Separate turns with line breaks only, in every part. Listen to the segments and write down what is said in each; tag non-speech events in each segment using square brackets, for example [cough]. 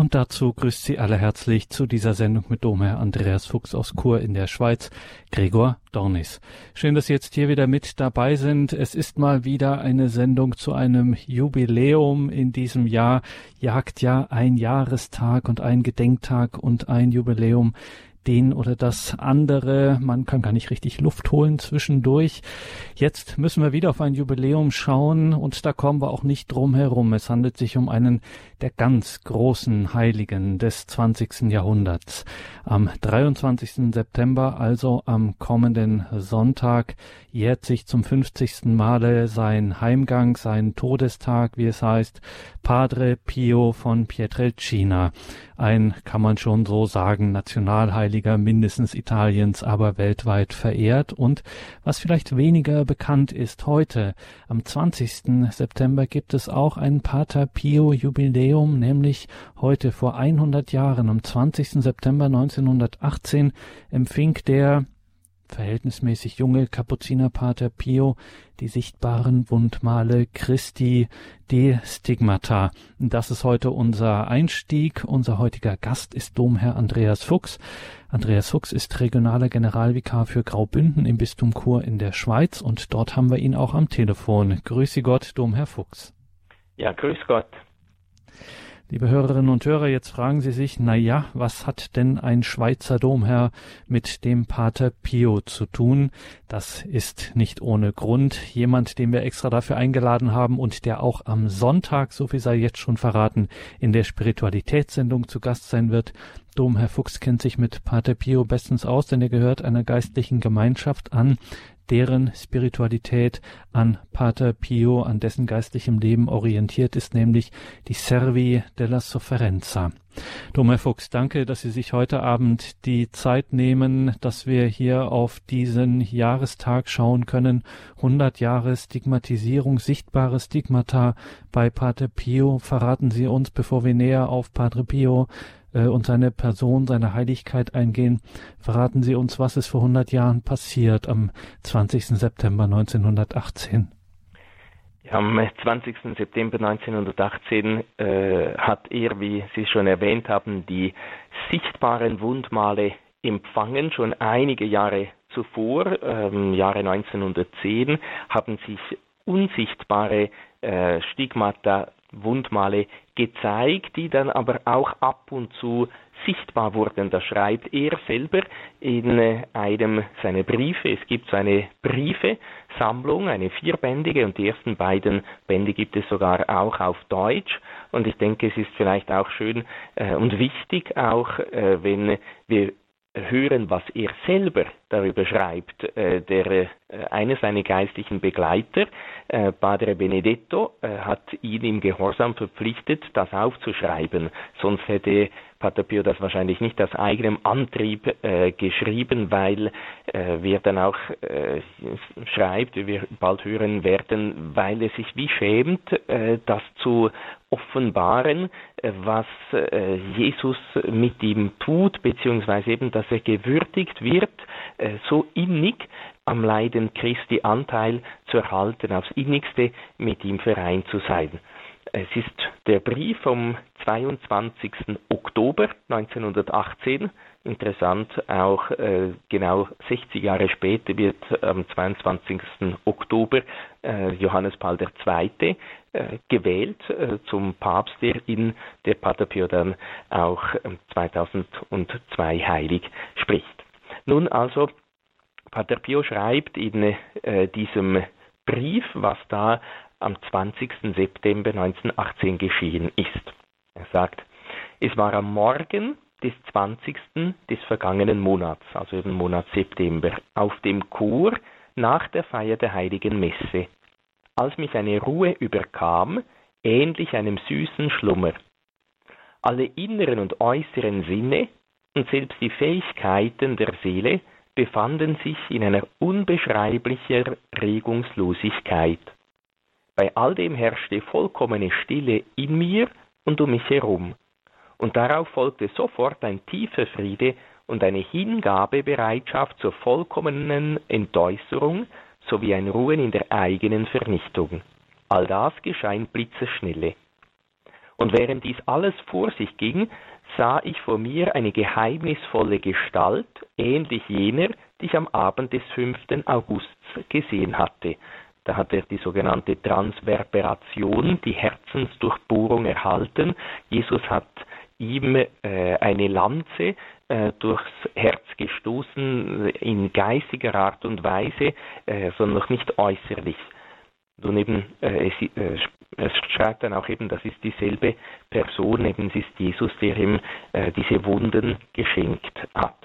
Und dazu grüßt Sie alle herzlich zu dieser Sendung mit Domherr Andreas Fuchs aus Chur in der Schweiz, Gregor Dornis. Schön, dass Sie jetzt hier wieder mit dabei sind. Es ist mal wieder eine Sendung zu einem Jubiläum in diesem Jahr. Jagt ja ein Jahrestag und ein Gedenktag und ein Jubiläum den oder das andere. Man kann gar nicht richtig Luft holen zwischendurch. Jetzt müssen wir wieder auf ein Jubiläum schauen und da kommen wir auch nicht drum herum. Es handelt sich um einen der ganz großen Heiligen des 20. Jahrhunderts. Am 23. September, also am kommenden Sonntag, jährt sich zum 50. Male sein Heimgang, sein Todestag, wie es heißt, Padre Pio von Pietrelcina. Ein, kann man schon so sagen, Nationalheiliger mindestens Italiens, aber weltweit verehrt. Und was vielleicht weniger bekannt ist heute, am 20. September gibt es auch ein Pater Pio Jubiläum, nämlich heute vor 100 Jahren, am 20. September 1918, empfing der verhältnismäßig junge Kapuzinerpater Pio die sichtbaren Wundmale Christi de Stigmata. Das ist heute unser Einstieg. Unser heutiger Gast ist Domherr Andreas Fuchs. Andreas Fuchs ist regionaler Generalvikar für Graubünden im Bistum Chur in der Schweiz und dort haben wir ihn auch am Telefon. Grüße Gott, Domherr Fuchs.
Ja, grüß Gott.
Liebe Hörerinnen und Hörer, jetzt fragen Sie sich, na ja, was hat denn ein Schweizer Domherr mit dem Pater Pio zu tun? Das ist nicht ohne Grund. Jemand, den wir extra dafür eingeladen haben und der auch am Sonntag, so viel sei jetzt schon verraten, in der Spiritualitätssendung zu Gast sein wird. Domherr Fuchs kennt sich mit Pater Pio bestens aus, denn er gehört einer geistlichen Gemeinschaft an, deren Spiritualität an Pater Pio, an dessen geistlichem Leben orientiert ist, nämlich die Servi della Sofferenza. Domer Fuchs, danke, dass Sie sich heute Abend die Zeit nehmen, dass wir hier auf diesen Jahrestag schauen können. 100 Jahre Stigmatisierung, sichtbare Stigmata bei Pater Pio. Verraten Sie uns, bevor wir näher auf Pater Pio äh, und seine Person, seine Heiligkeit eingehen, verraten Sie uns, was ist vor 100 Jahren passiert am 20. September 1918.
Am 20. September 1918 äh, hat er, wie Sie schon erwähnt haben, die sichtbaren Wundmale empfangen. Schon einige Jahre zuvor, ähm, Jahre 1910, haben sich unsichtbare äh, Stigmata Wundmale gezeigt, die dann aber auch ab und zu sichtbar wurden. Das schreibt er selber in äh, einem seiner Briefe. Es gibt so eine Briefesammlung, eine vierbändige und die ersten beiden Bände gibt es sogar auch auf Deutsch. Und ich denke, es ist vielleicht auch schön äh, und wichtig, auch äh, wenn wir hören, was er selber darüber schreibt. Äh, der, äh, einer seiner geistlichen Begleiter, äh, Padre Benedetto, hat ihn im Gehorsam verpflichtet, das aufzuschreiben. Sonst hätte Pater Pio das wahrscheinlich nicht aus eigenem Antrieb äh, geschrieben, weil äh, wir dann auch äh, schreibt, wie wir bald hören werden, weil er sich wie schämt, äh, das zu offenbaren, äh, was äh, Jesus mit ihm tut, beziehungsweise eben, dass er gewürdigt wird, so innig am Leiden Christi Anteil zu erhalten, aufs innigste mit ihm vereint zu sein. Es ist der Brief vom 22. Oktober 1918. Interessant, auch äh, genau 60 Jahre später wird am 22. Oktober äh, Johannes Paul II. Äh, gewählt äh, zum Papst, der in der Pater Pio dann auch 2002 ähm, heilig spricht. Nun also, Pater Pio schreibt in äh, diesem Brief, was da am 20. September 1918 geschehen ist. Er sagt, es war am Morgen des 20. des vergangenen Monats, also im Monat September, auf dem Chor nach der Feier der heiligen Messe, als mich eine Ruhe überkam, ähnlich einem süßen Schlummer. Alle inneren und äußeren Sinne und selbst die Fähigkeiten der Seele befanden sich in einer unbeschreiblicher Regungslosigkeit. Bei all dem herrschte vollkommene Stille in mir und um mich herum. Und darauf folgte sofort ein tiefer Friede und eine Hingabebereitschaft zur vollkommenen Entäußerung sowie ein Ruhen in der eigenen Vernichtung. All das geschah in Blitzerschnelle. Und während dies alles vor sich ging, sah ich vor mir eine geheimnisvolle Gestalt, ähnlich jener, die ich am Abend des 5. Augusts gesehen hatte. Da hat er die sogenannte Transverberation, die Herzensdurchbohrung erhalten. Jesus hat ihm äh, eine Lanze äh, durchs Herz gestoßen, in geistiger Art und Weise, äh, sondern noch nicht äußerlich. Und eben, äh, es, äh, es, schreibt dann auch eben, das ist dieselbe Person, eben es ist Jesus, der ihm äh, diese Wunden geschenkt hat.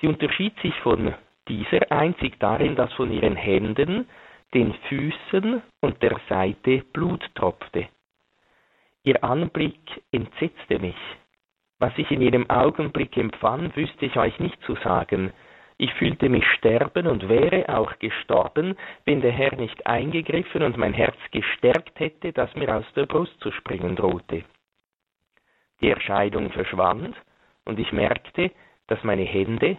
Sie unterschied sich von dieser einzig darin, dass von ihren Händen, den Füßen und der Seite Blut tropfte. Ihr Anblick entsetzte mich. Was ich in jedem Augenblick empfand, wüsste ich euch nicht zu sagen. Ich fühlte mich sterben und wäre auch gestorben, wenn der Herr nicht eingegriffen und mein Herz gestärkt hätte, das mir aus der Brust zu springen drohte. Die Erscheinung verschwand, und ich merkte, dass meine Hände,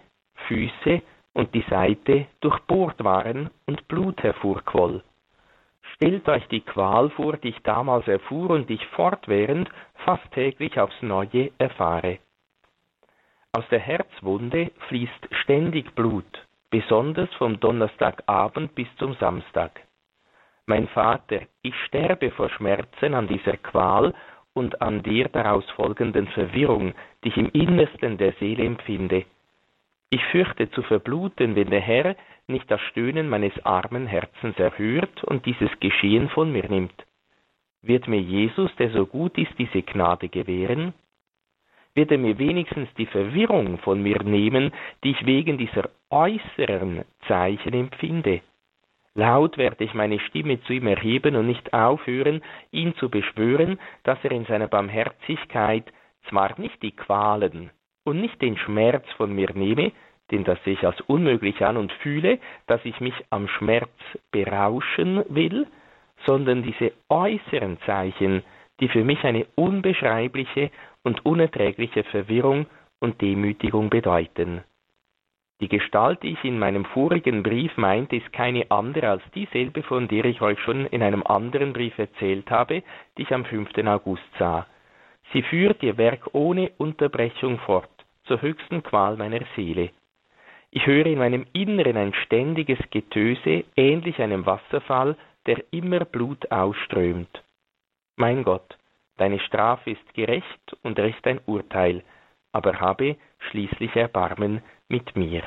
Füße und die Seite durchbohrt waren und Blut hervorquoll. Stellt euch die Qual vor, die ich damals erfuhr und die ich fortwährend fast täglich aufs Neue erfahre. Aus der Herzwunde fließt ständig Blut, besonders vom Donnerstagabend bis zum Samstag. Mein Vater, ich sterbe vor Schmerzen an dieser Qual und an der daraus folgenden Verwirrung, die ich im Innersten der Seele empfinde. Ich fürchte zu verbluten, wenn der Herr nicht das Stöhnen meines armen Herzens erhört und dieses Geschehen von mir nimmt. Wird mir Jesus, der so gut ist, diese Gnade gewähren? Wird er mir wenigstens die Verwirrung von mir nehmen, die ich wegen dieser äußeren Zeichen empfinde? Laut werde ich meine Stimme zu ihm erheben und nicht aufhören, ihn zu beschwören, dass er in seiner Barmherzigkeit zwar nicht die Qualen und nicht den Schmerz von mir nehme, denn das sehe ich als unmöglich an und fühle, dass ich mich am Schmerz berauschen will, sondern diese äußeren Zeichen, die für mich eine unbeschreibliche und unerträgliche Verwirrung und Demütigung bedeuten. Die Gestalt, die ich in meinem vorigen Brief meinte, ist keine andere als dieselbe, von der ich euch schon in einem anderen Brief erzählt habe, die ich am 5. August sah. Sie führt ihr Werk ohne Unterbrechung fort, zur höchsten Qual meiner Seele. Ich höre in meinem Inneren ein ständiges Getöse, ähnlich einem Wasserfall, der immer Blut ausströmt. Mein Gott, deine Strafe ist gerecht und recht dein Urteil, aber habe schließlich Erbarmen mit mir.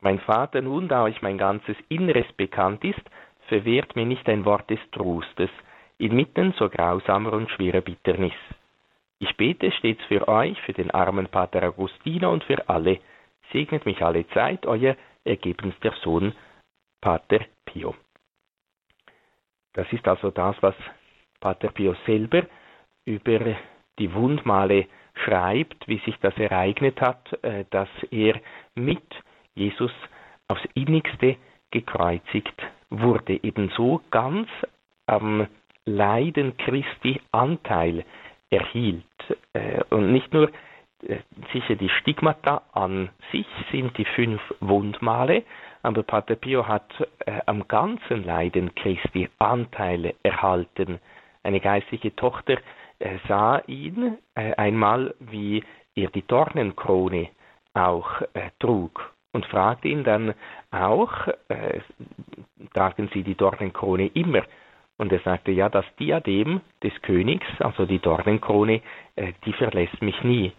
Mein Vater, nun da euch mein ganzes Inneres bekannt ist, verwehrt mir nicht ein Wort des Trostes, inmitten so grausamer und schwerer Bitternis. Ich bete stets für euch, für den armen Pater Augustiner und für alle. Segnet mich alle Zeit, euer ergebenster Sohn, Pater Pio. Das ist also das, was Pater Pio selber über die Wundmale schreibt, wie sich das ereignet hat, äh, dass er mit Jesus aufs innigste gekreuzigt wurde, ebenso ganz am Leiden Christi Anteil erhielt. Äh, und nicht nur äh, sicher die Stigmata an sich sind die fünf Wundmale, aber Pater Pio hat äh, am ganzen Leiden Christi Anteile erhalten. Eine geistliche Tochter sah ihn einmal, wie er die Dornenkrone auch trug und fragte ihn dann auch, tragen Sie die Dornenkrone immer? Und er sagte, ja, das Diadem des Königs, also die Dornenkrone, äh, die verlässt mich nie.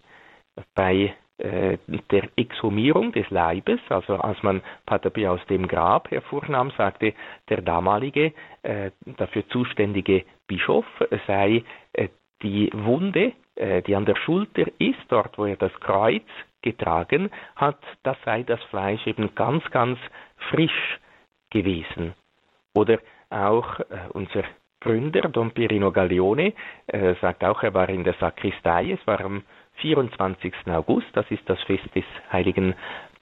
Bei äh, der Exhumierung des Leibes, also als man Pater Pio aus dem Grab hervornahm, sagte der damalige äh, dafür zuständige Bischof, sei die Wunde, die an der Schulter ist, dort wo er das Kreuz getragen hat, das sei das Fleisch eben ganz, ganz frisch gewesen. Oder auch äh, unser Gründer, Don Pirino Gaglione, äh, sagt auch, er war in der Sakristei, es war am 24. August, das ist das Fest des heiligen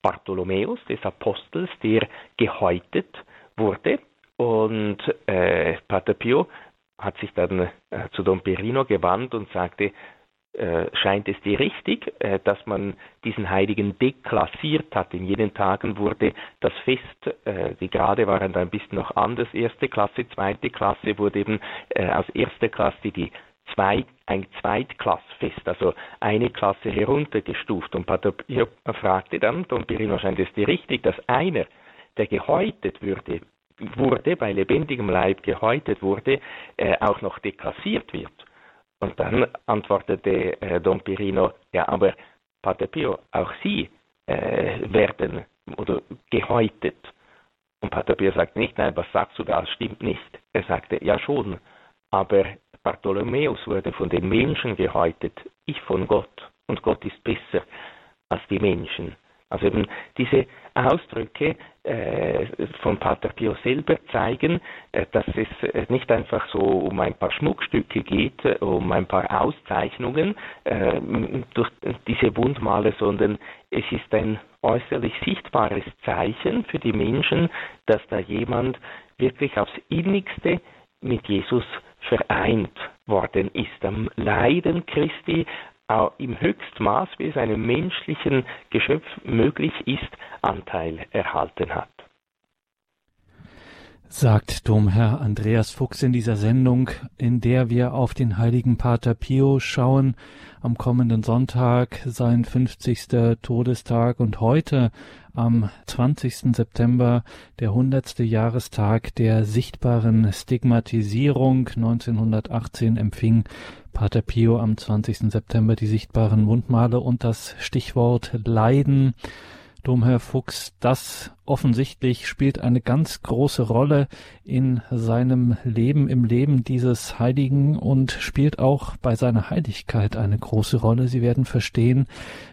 Bartholomäus, des Apostels, der gehäutet wurde. Und äh, Pater Pio hat sich dann äh, zu Don Perino gewandt und sagte, scheint es dir richtig, äh, dass man diesen Heiligen deklassiert hat. In jenen Tagen wurde das Fest, äh, die Grade waren da ein bisschen noch anders, erste Klasse, zweite Klasse wurde eben äh, aus erster Klasse die zwei, ein Zweitklassfest, also eine Klasse heruntergestuft. Und Pater Pio fragte dann, Don Pirino scheint es dir richtig, dass einer, der gehäutet würde, wurde, bei lebendigem Leib gehäutet wurde, äh, auch noch deklassiert wird. Und dann antwortete äh, Don Pirino, ja, aber Pater Pio, auch Sie äh, werden oder gehäutet. Und Pater Pio sagt nicht, nein, was sagst du da, das stimmt nicht. Er sagte, ja schon, aber Bartholomäus wurde von den Menschen gehäutet, ich von Gott. Und Gott ist besser als die Menschen. Also eben diese Ausdrücke äh, von Pater Pio selber zeigen, äh, dass es äh, nicht einfach so um ein paar Schmuckstücke geht, äh, um ein paar Auszeichnungen äh, durch diese Wundmale, sondern es ist ein äußerlich sichtbares Zeichen für die Menschen, dass da jemand wirklich aufs innigste mit Jesus vereint worden ist. Am Leiden Christi im Höchstmaß, wie es einem menschlichen Geschöpf möglich ist, Anteil erhalten hat.
Sagt Domherr Andreas Fuchs in dieser Sendung, in der wir auf den heiligen Pater Pio schauen, am kommenden Sonntag, sein 50. Todestag und heute am 20. September der 100. Jahrestag der sichtbaren Stigmatisierung. 1918 empfing Pater Pio am 20. September die sichtbaren Wundmale und das Stichwort Leiden. Domherr Fuchs, das offensichtlich spielt eine ganz große Rolle in seinem Leben, im Leben dieses Heiligen und spielt auch bei seiner Heiligkeit eine große Rolle. Sie werden verstehen,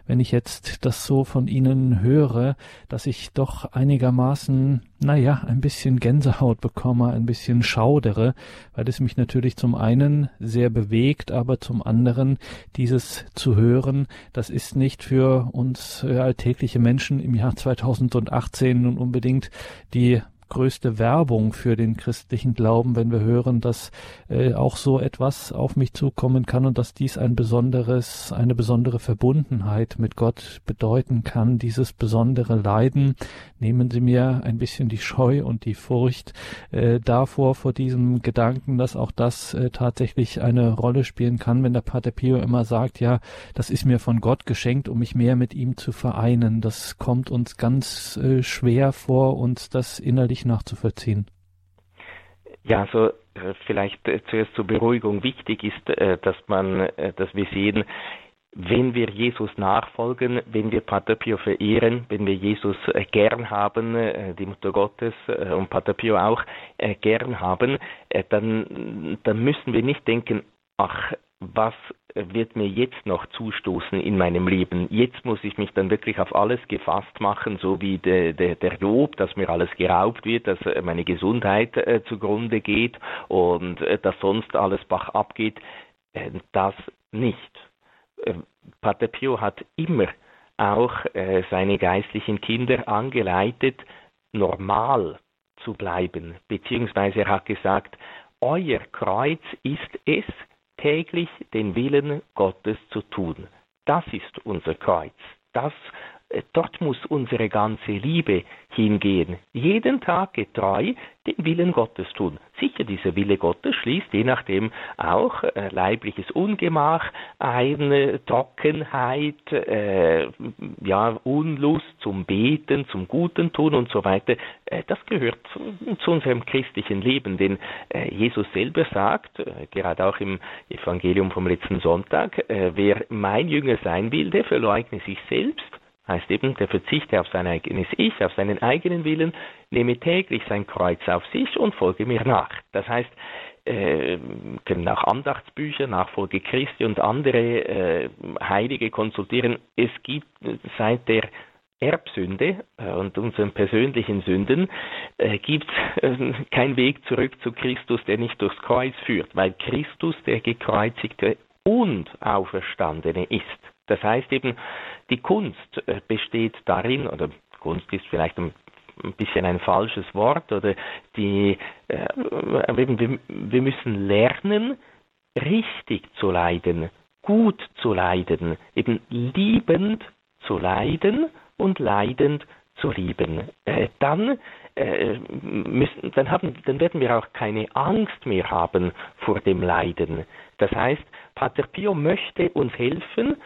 wenn ich jetzt das so von Ihnen höre, dass ich doch einigermaßen, naja, ein bisschen Gänsehaut bekomme, ein bisschen schaudere, weil es mich natürlich zum einen sehr bewegt, aber zum anderen dieses zu hören, das ist nicht für uns äh, alltägliche Menschen im Jahr 2018 nun unbedingt die größte Werbung für den christlichen Glauben, wenn wir hören, dass äh, auch so etwas auf mich zukommen kann und dass dies ein besonderes, eine besondere Verbundenheit mit Gott bedeuten kann, dieses besondere Leiden. Nehmen Sie mir ein bisschen die Scheu und die Furcht äh, davor, vor diesem Gedanken, dass auch das äh, tatsächlich eine Rolle spielen kann, wenn der Pater Pio immer sagt, ja, das ist mir von Gott geschenkt, um mich mehr mit ihm zu vereinen. Das kommt uns ganz äh, schwer vor, uns das innerlich richtig nachzuvollziehen?
Ja, also vielleicht äh, zuerst zur Beruhigung wichtig ist, äh, dass man, dass wir sehen, wenn wir Jesus nachfolgen, wenn wir Pater Pio verehren, wenn wir Jesus gern haben, die Mutter Gottes und Pater Pio auch gern haben, dann, dann müssen wir nicht denken, ach, was wird mir jetzt noch zustoßen in meinem Leben? Jetzt muss ich mich dann wirklich auf alles gefasst machen, so wie der, der, der Job, dass mir alles geraubt wird, dass äh, meine Gesundheit äh, zugrunde geht und äh, dass sonst alles bach abgeht. Äh, das nicht. Äh, Pater Pio hat immer auch äh, seine geistlichen Kinder angeleitet, normal zu bleiben, beziehungsweise er hat gesagt, euer Kreuz ist es, täglich den Willen Gottes zu tun. Das ist unser Kreuz. Das dort muss unsere ganze Liebe hingehen. Jeden Tag getreu den Willen Gottes tun. Sicher, dieser Wille Gottes schließt je nachdem auch äh, leibliches Ungemach ein, äh, Trockenheit, äh, ja, Unlust zum Beten, zum Guten tun und so weiter. Äh, das gehört zu, zu, unserem christlichen Leben, denn äh, Jesus selber sagt, gerade auch im Evangelium vom letzten Sonntag, wer mein Jünger sein will, der verleugne sich selbst heißt eben, der verzichte auf sein eigenes Ich, auf seinen eigenen Willen, nehme täglich sein Kreuz auf sich und folge mir nach. Das heißt, äh, können auch Andachtsbücher, Nachfolge Christi und andere äh, Heilige konsultieren. Es gibt seit der Erbsünde äh, und unseren persönlichen Sünden äh, gibt es äh, keinen Weg zurück zu Christus, der nicht durchs Kreuz führt, weil Christus der gekreuzigte und Auferstandene ist. Das heißt eben, die Kunst äh, besteht darin, oder Kunst ist vielleicht ein bisschen ein falsches Wort, oder die, äh, wir, wir müssen lernen, richtig zu leiden, gut zu leiden, eben liebend zu leiden und leidend zu lieben. Äh, dann, äh, müssen, dann, haben, dann werden wir auch keine Angst mehr haben vor dem Leiden. Das heißt, Pater Pio möchte uns helfen,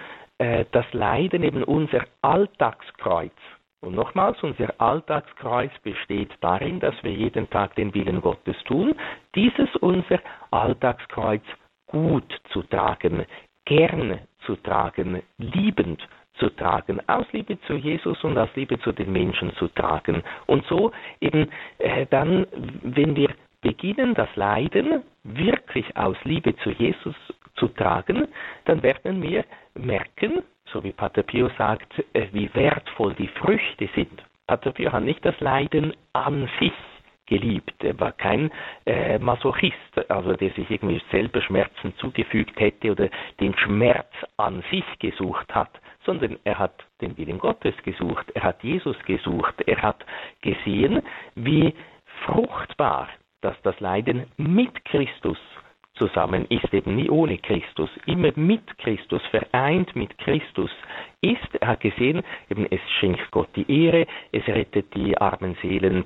äh, das Leiden eben unser Alltagskreuz. Und nochmals, unser Alltagskreuz besteht darin, dass wir jeden Tag den Willen Gottes tun, dieses unser Alltagskreuz gut zu tragen, gern zu tragen, liebend zu tragen, aus Liebe zu Jesus und aus Liebe zu den Menschen zu tragen. Und so eben äh, dann, wenn wir beginnen, das Leiden wirklich aus Liebe zu Jesus zu tragen, dann werden wir merken, so wie Pater Pio sagt, äh, wie wertvoll die Früchte sind. Pater Pio hat nicht das Leiden an sich geliebt. Er war kein äh, Masochist, also der sich irgendwie selber Schmerzen zugefügt hätte oder den Schmerz an sich gesucht hat, sondern er hat den Willen Gottes gesucht, er hat Jesus gesucht, er hat gesehen, wie fruchtbar dass das Leiden mit Christus zusammen ist, eben nie ohne Christus, immer mit Christus, vereint mit Christus ist. Er hat gesehen, eben es schenkt Gott die Ehre, es rettet die armen Seelen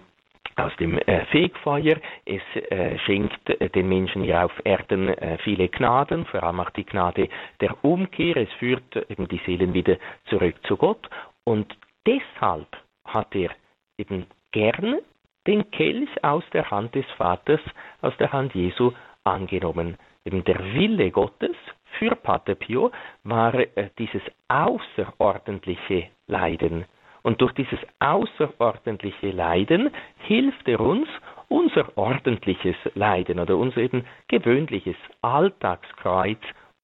aus dem äh, Fegfeuer. Es äh, schenkt äh, den Menschen hier auf Erden äh, viele Gnaden, vor allem auch die Gnade der Umkehr. Es führt eben die Seelen wieder zurück zu Gott. Und deshalb hat er eben gern den Kelch aus der Hand des Vaters, aus der Hand Jesu angenommen. Eben der Wille Gottes für Pater Pio war äh, dieses außerordentliche Leiden. Und durch dieses außerordentliche Leiden hilft er uns, unser ordentliches Leiden oder unser eben gewöhnliches Alltagskreuz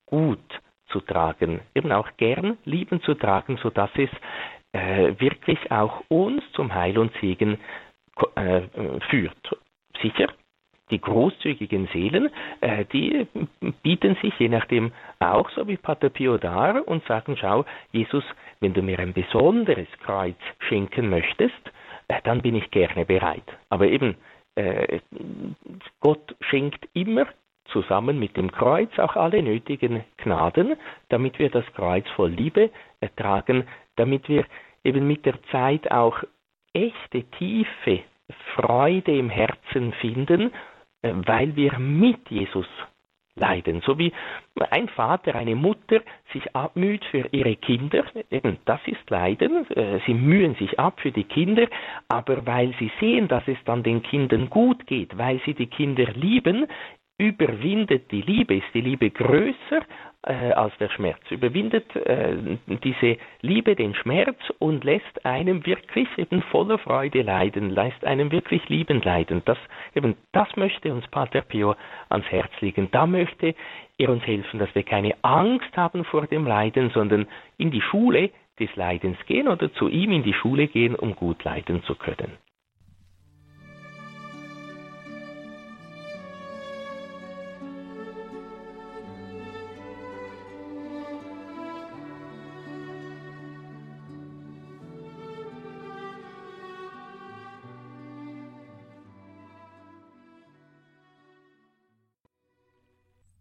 gut zu tragen, eben auch gern lieben zu tragen, sodass es äh, wirklich auch uns zum Heil und Segen äh, führt. Sicher, die großzügigen Seelen, äh, die bieten sich je nachdem auch so wie Pater Pio dar und sagen, schau, Jesus, wenn du mir ein besonderes Kreuz schenken möchtest, äh, dann bin ich gerne bereit. Aber eben, äh, Gott schenkt immer zusammen mit dem Kreuz auch alle nötigen Gnaden, damit wir das Kreuz voll Liebe ertragen, damit wir eben mit der Zeit auch echte, tiefe Freude im Herzen finden weil wir mit Jesus leiden. So wie ein Vater, eine Mutter sich abmüht für ihre Kinder, das ist Leiden, äh, sie mühen sich ab für die Kinder, aber weil sie sehen, dass es dann den Kindern gut geht, weil sie die Kinder lieben, überwindet die Liebe, ist die Liebe größer äh, als der Schmerz, überwindet äh, diese Liebe den Schmerz und lässt einem wirklich eben voller Freude leiden, lässt einem wirklich liebend leiden. Das, eben, das möchte uns Pater Pio ans Herz legen. Da möchte er uns helfen, dass wir keine Angst haben vor dem Leiden, sondern in die Schule des Leidens gehen oder zu ihm in die Schule gehen, um gut leiden zu können.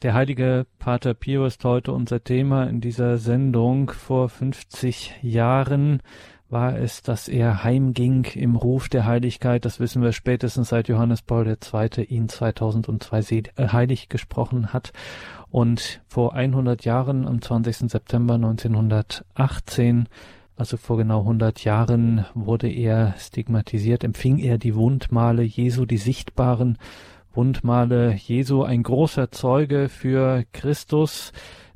Der heilige Pater Pio ist heute unser Thema in dieser Sendung. Vor 50 Jahren war es, dass er heimging im Ruf der Heiligkeit. Das wissen wir spätestens seit Johannes Paul II. ihn 2002 äh, heilig gesprochen hat. Und vor 100 Jahren, am 20. September 1918, also vor genau 100 Jahren, wurde er stigmatisiert, empfing er die Wundmale Jesu, die sichtbaren Wundmale Jesu, ein großer Zeuge für Christus.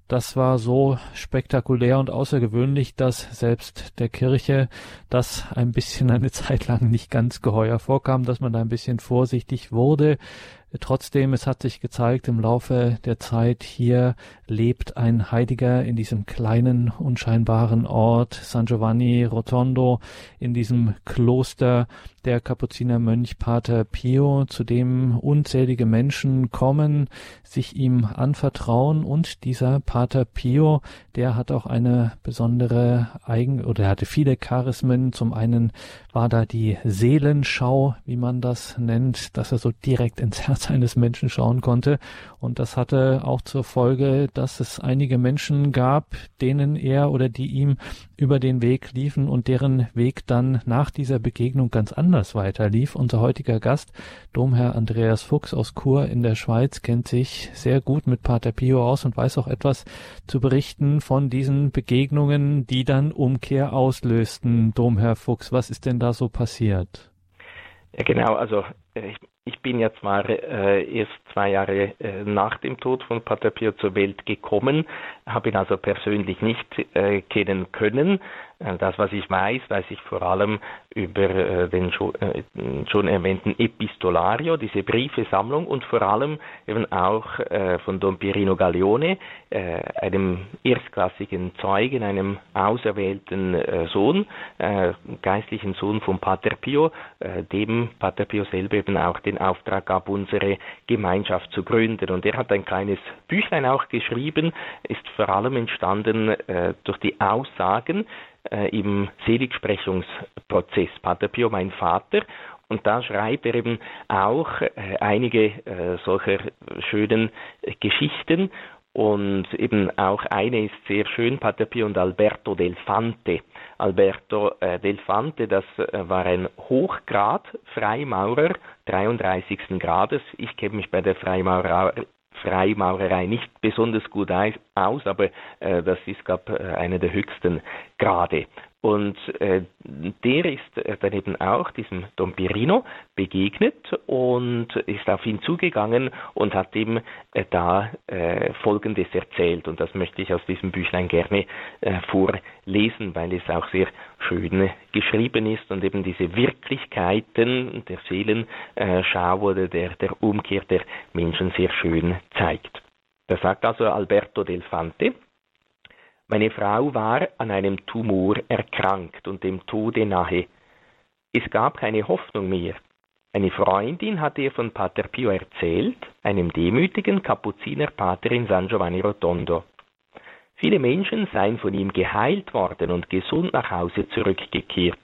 Das war so spektakulär und außergewöhnlich, dass selbst der Kirche das ein bisschen eine [laughs] Zeit lang nicht ganz geheuer vorkam, dass man da ein bisschen vorsichtig wurde. Trotzdem, es hat sich gezeigt im Laufe der Zeit, hier lebt ein Heiliger in diesem kleinen, unscheinbaren Ort San Giovanni Rotondo, in diesem Kloster der Kapuzinermönch Pater Pio, zu dem unzählige Menschen kommen, sich ihm anvertrauen und dieser Pater Pio, der hat auch eine besondere Eigen oder er hatte viele Charismen. Zum einen war da die Seelenschau, wie man das nennt, dass er so direkt ins [laughs] Herz eines Menschen schauen konnte. Und das hatte auch zur Folge, dass es einige Menschen gab, denen er oder die ihm über den Weg liefen und deren Weg dann nach dieser Begegnung ganz anders weiterlief. Unser heutiger Gast, Domherr Andreas Fuchs aus Chur in der Schweiz, kennt sich sehr gut mit Pater Pio aus und weiß auch etwas zu berichten von diesen Begegnungen, die dann Umkehr auslösten. Domherr Fuchs, was ist denn da so passiert?
Ja, genau, also äh, ich, ich bin jetzt mal äh, erst zwei Jahre äh, nach dem Tod von Pater Pio zur Welt gekommen, habe ihn also persönlich nicht äh, kennen können. Äh, das, was ich weiß, weiß ich vor allem über äh, den schon, äh, schon erwähnten Epistolario, diese Briefesammlung und vor allem eben auch von Don Pirino Gaglione, einem erstklassigen Zeugen, einem auserwählten Sohn, geistlichen Sohn von Pater Pio, dem Pater Pio selber eben auch den Auftrag gab, unsere Gemeinschaft zu gründen. Und er hat ein kleines Büchlein auch geschrieben, ist vor allem entstanden durch die Aussagen, äh, im Seligsprechungsprozess. Pater Pio, mein Vater, und da schreibt er eben auch äh, einige äh, solcher schönen äh, Geschichten und eben auch eine ist sehr schön, Pater Pio und Alberto del Fante. Alberto äh, del Fante, das äh, war ein Hochgrad Freimaurer 33. Grades. Ich kenne mich bei der Freimaurer, Freimaurerei nicht besonders gut aus, aber äh, das ist, glaube äh, einer der höchsten Grade. Und äh, der ist äh, dann eben auch diesem Don Pirino begegnet und ist auf ihn zugegangen und hat ihm äh, da äh, Folgendes erzählt. Und das möchte ich aus diesem Büchlein gerne äh, vorlesen, weil es auch sehr schön geschrieben ist und eben diese Wirklichkeiten der Seelenschau oder der, der Umkehr der Menschen sehr schön zeigt. Da sagt also Alberto del Fante, meine Frau war an einem Tumor erkrankt und dem Tode nahe. Es gab keine Hoffnung mehr. Eine Freundin hatte ihr von Pater Pio erzählt, einem demütigen Kapuzinerpater in San Giovanni Rotondo. Viele Menschen seien von ihm geheilt worden und gesund nach Hause zurückgekehrt.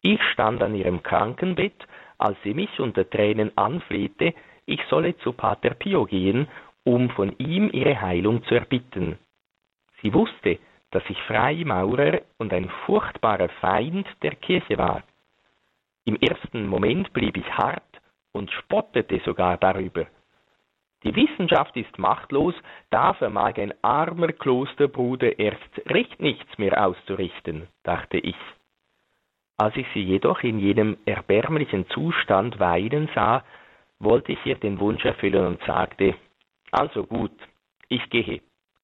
Ich stand an ihrem Krankenbett, als sie mich unter Tränen anflehte, ich solle zu Pater Pio gehen, um von ihm ihre Heilung zu erbitten. Sie wusste, dass ich Freimaurer und ein furchtbarer Feind der Kirche war. Im ersten Moment blieb ich hart und spottete sogar darüber. Die Wissenschaft ist machtlos, da vermag ein armer Klosterbruder erst recht nichts mehr auszurichten, dachte ich. Als ich sie jedoch in jenem erbärmlichen Zustand weinen sah, wollte ich ihr den Wunsch erfüllen und sagte, also gut, ich gehe,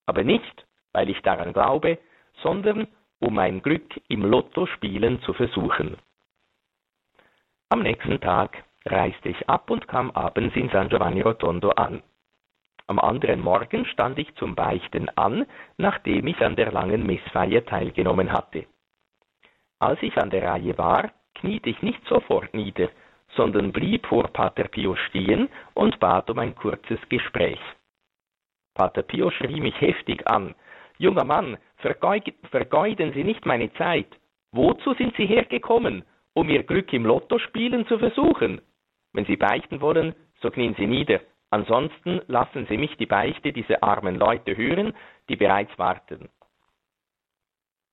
aber nicht, weil ich daran glaube, sondern um mein Glück im Lottospielen zu versuchen. Am nächsten Tag reiste ich ab und kam abends in San Giovanni Rotondo an. Am anderen Morgen stand ich zum Beichten an, nachdem ich an der langen Messfeier teilgenommen hatte. Als ich an der Reihe war, kniete ich nicht sofort nieder, sondern blieb vor Pater Pio stehen und bat um ein kurzes Gespräch. Pater Pio schrie mich heftig an, Junger Mann, vergeuden Sie nicht meine Zeit. Wozu sind Sie hergekommen? Um Ihr Glück im Lottospielen zu versuchen? Wenn Sie beichten wollen, so knien Sie nieder. Ansonsten lassen Sie mich die Beichte dieser armen Leute hören, die bereits warten.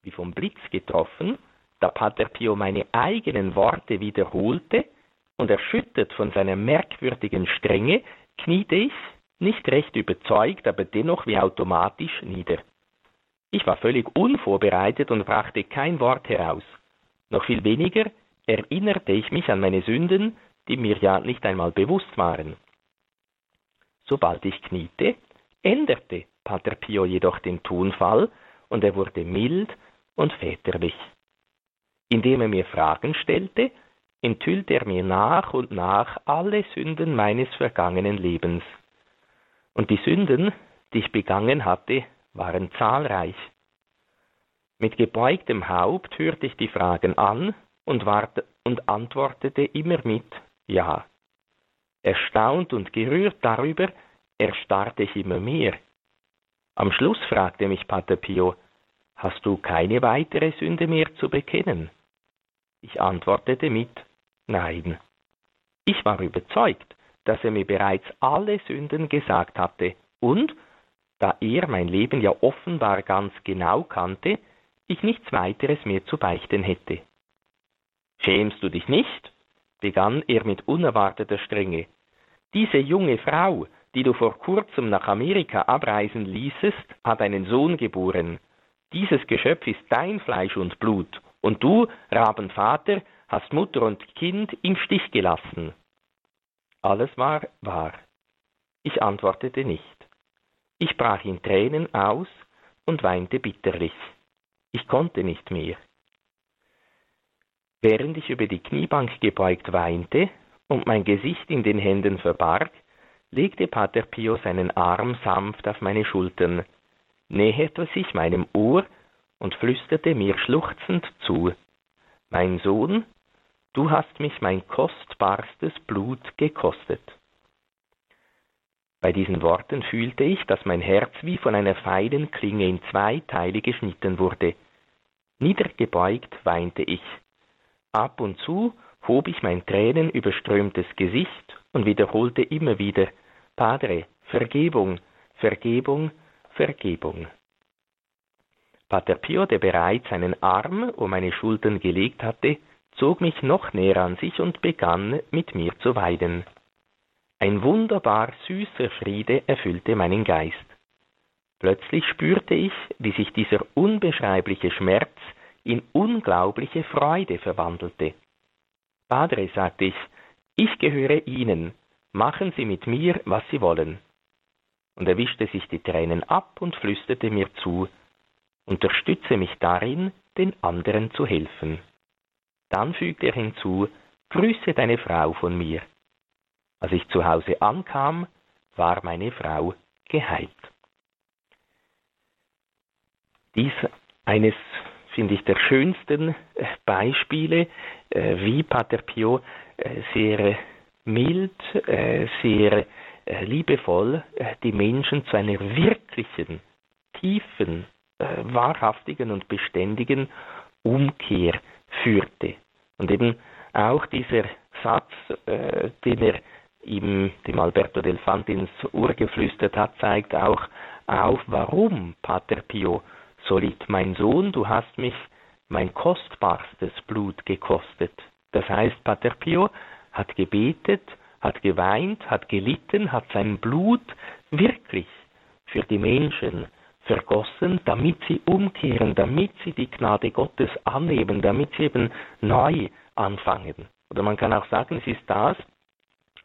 Wie vom Blitz getroffen, da Pater Pio meine eigenen Worte wiederholte und erschüttert von seiner merkwürdigen Strenge, kniete ich, nicht recht überzeugt, aber dennoch wie automatisch nieder. Ich war völlig unvorbereitet und brachte kein Wort heraus. Noch viel weniger erinnerte ich mich an meine Sünden, die mir ja nicht einmal bewusst waren. Sobald ich kniete, änderte Pater Pio jedoch den Tonfall und er wurde mild und väterlich. Indem er mir Fragen stellte, enthüllte er mir nach und nach alle Sünden meines vergangenen Lebens. Und die Sünden, die ich begangen hatte, waren zahlreich. Mit gebeugtem Haupt hörte ich die Fragen an und, warte, und antwortete immer mit Ja. Erstaunt und gerührt darüber, erstarrte ich immer mehr. Am Schluss fragte mich Pater Pio, hast du keine weitere Sünde mehr zu bekennen? Ich antwortete mit Nein. Ich war überzeugt, dass er mir bereits alle Sünden gesagt hatte und, da er mein Leben ja offenbar ganz genau kannte, ich nichts weiteres mehr zu beichten hätte. Schämst du dich nicht? begann er mit unerwarteter Strenge. Diese junge Frau, die du vor kurzem nach Amerika abreisen ließest, hat einen Sohn geboren. Dieses Geschöpf ist dein Fleisch und Blut, und du, Rabenvater, hast Mutter und Kind im Stich gelassen. Alles war wahr. Ich antwortete nicht. Ich brach in Tränen aus und weinte bitterlich. Ich konnte nicht mehr. Während ich über die Kniebank gebeugt weinte und mein Gesicht in den Händen verbarg, legte Pater Pio seinen Arm sanft auf meine Schultern, näherte sich meinem Ohr und flüsterte mir schluchzend zu Mein Sohn, du hast mich mein kostbarstes Blut gekostet. Bei diesen Worten fühlte ich, dass mein Herz wie von einer feinen Klinge in zwei Teile geschnitten wurde. Niedergebeugt weinte ich. Ab und zu hob ich mein tränenüberströmtes Gesicht und wiederholte immer wieder Padre, Vergebung, Vergebung, Vergebung. Pater Pio, der bereits seinen Arm um meine Schultern gelegt hatte, zog mich noch näher an sich und begann mit mir zu weiden. Ein wunderbar süßer Friede erfüllte meinen Geist. Plötzlich spürte ich, wie sich dieser unbeschreibliche Schmerz in unglaubliche Freude verwandelte. Padre, sagte ich, ich gehöre Ihnen, machen Sie mit mir, was Sie wollen. Und er wischte sich die Tränen ab und flüsterte mir zu, unterstütze mich darin, den anderen zu helfen. Dann fügte er hinzu, grüße deine Frau von mir. Als ich zu Hause ankam, war meine Frau geheilt. Dies eines, finde ich, der schönsten äh, Beispiele, äh, wie Pater Pio äh, sehr mild, sehr liebevoll die Menschen zu einer wirklichen, tiefen, wahrhaftigen und beständigen Umkehr führte. Und eben auch dieser Satz, den er ihm, dem Alberto del Fant ins Ohr geflüstert hat, zeigt auch auf, warum Pater Pio so litt. Mein Sohn, du hast mich mein kostbarstes Blut gekostet. Das heißt, Pater Pio hat gebetet, hat geweint, hat gelitten, hat sein Blut wirklich für die Menschen vergossen, damit sie umkehren, damit sie die Gnade Gottes annehmen, damit sie eben neu anfangen. Oder man kann auch sagen, es ist das,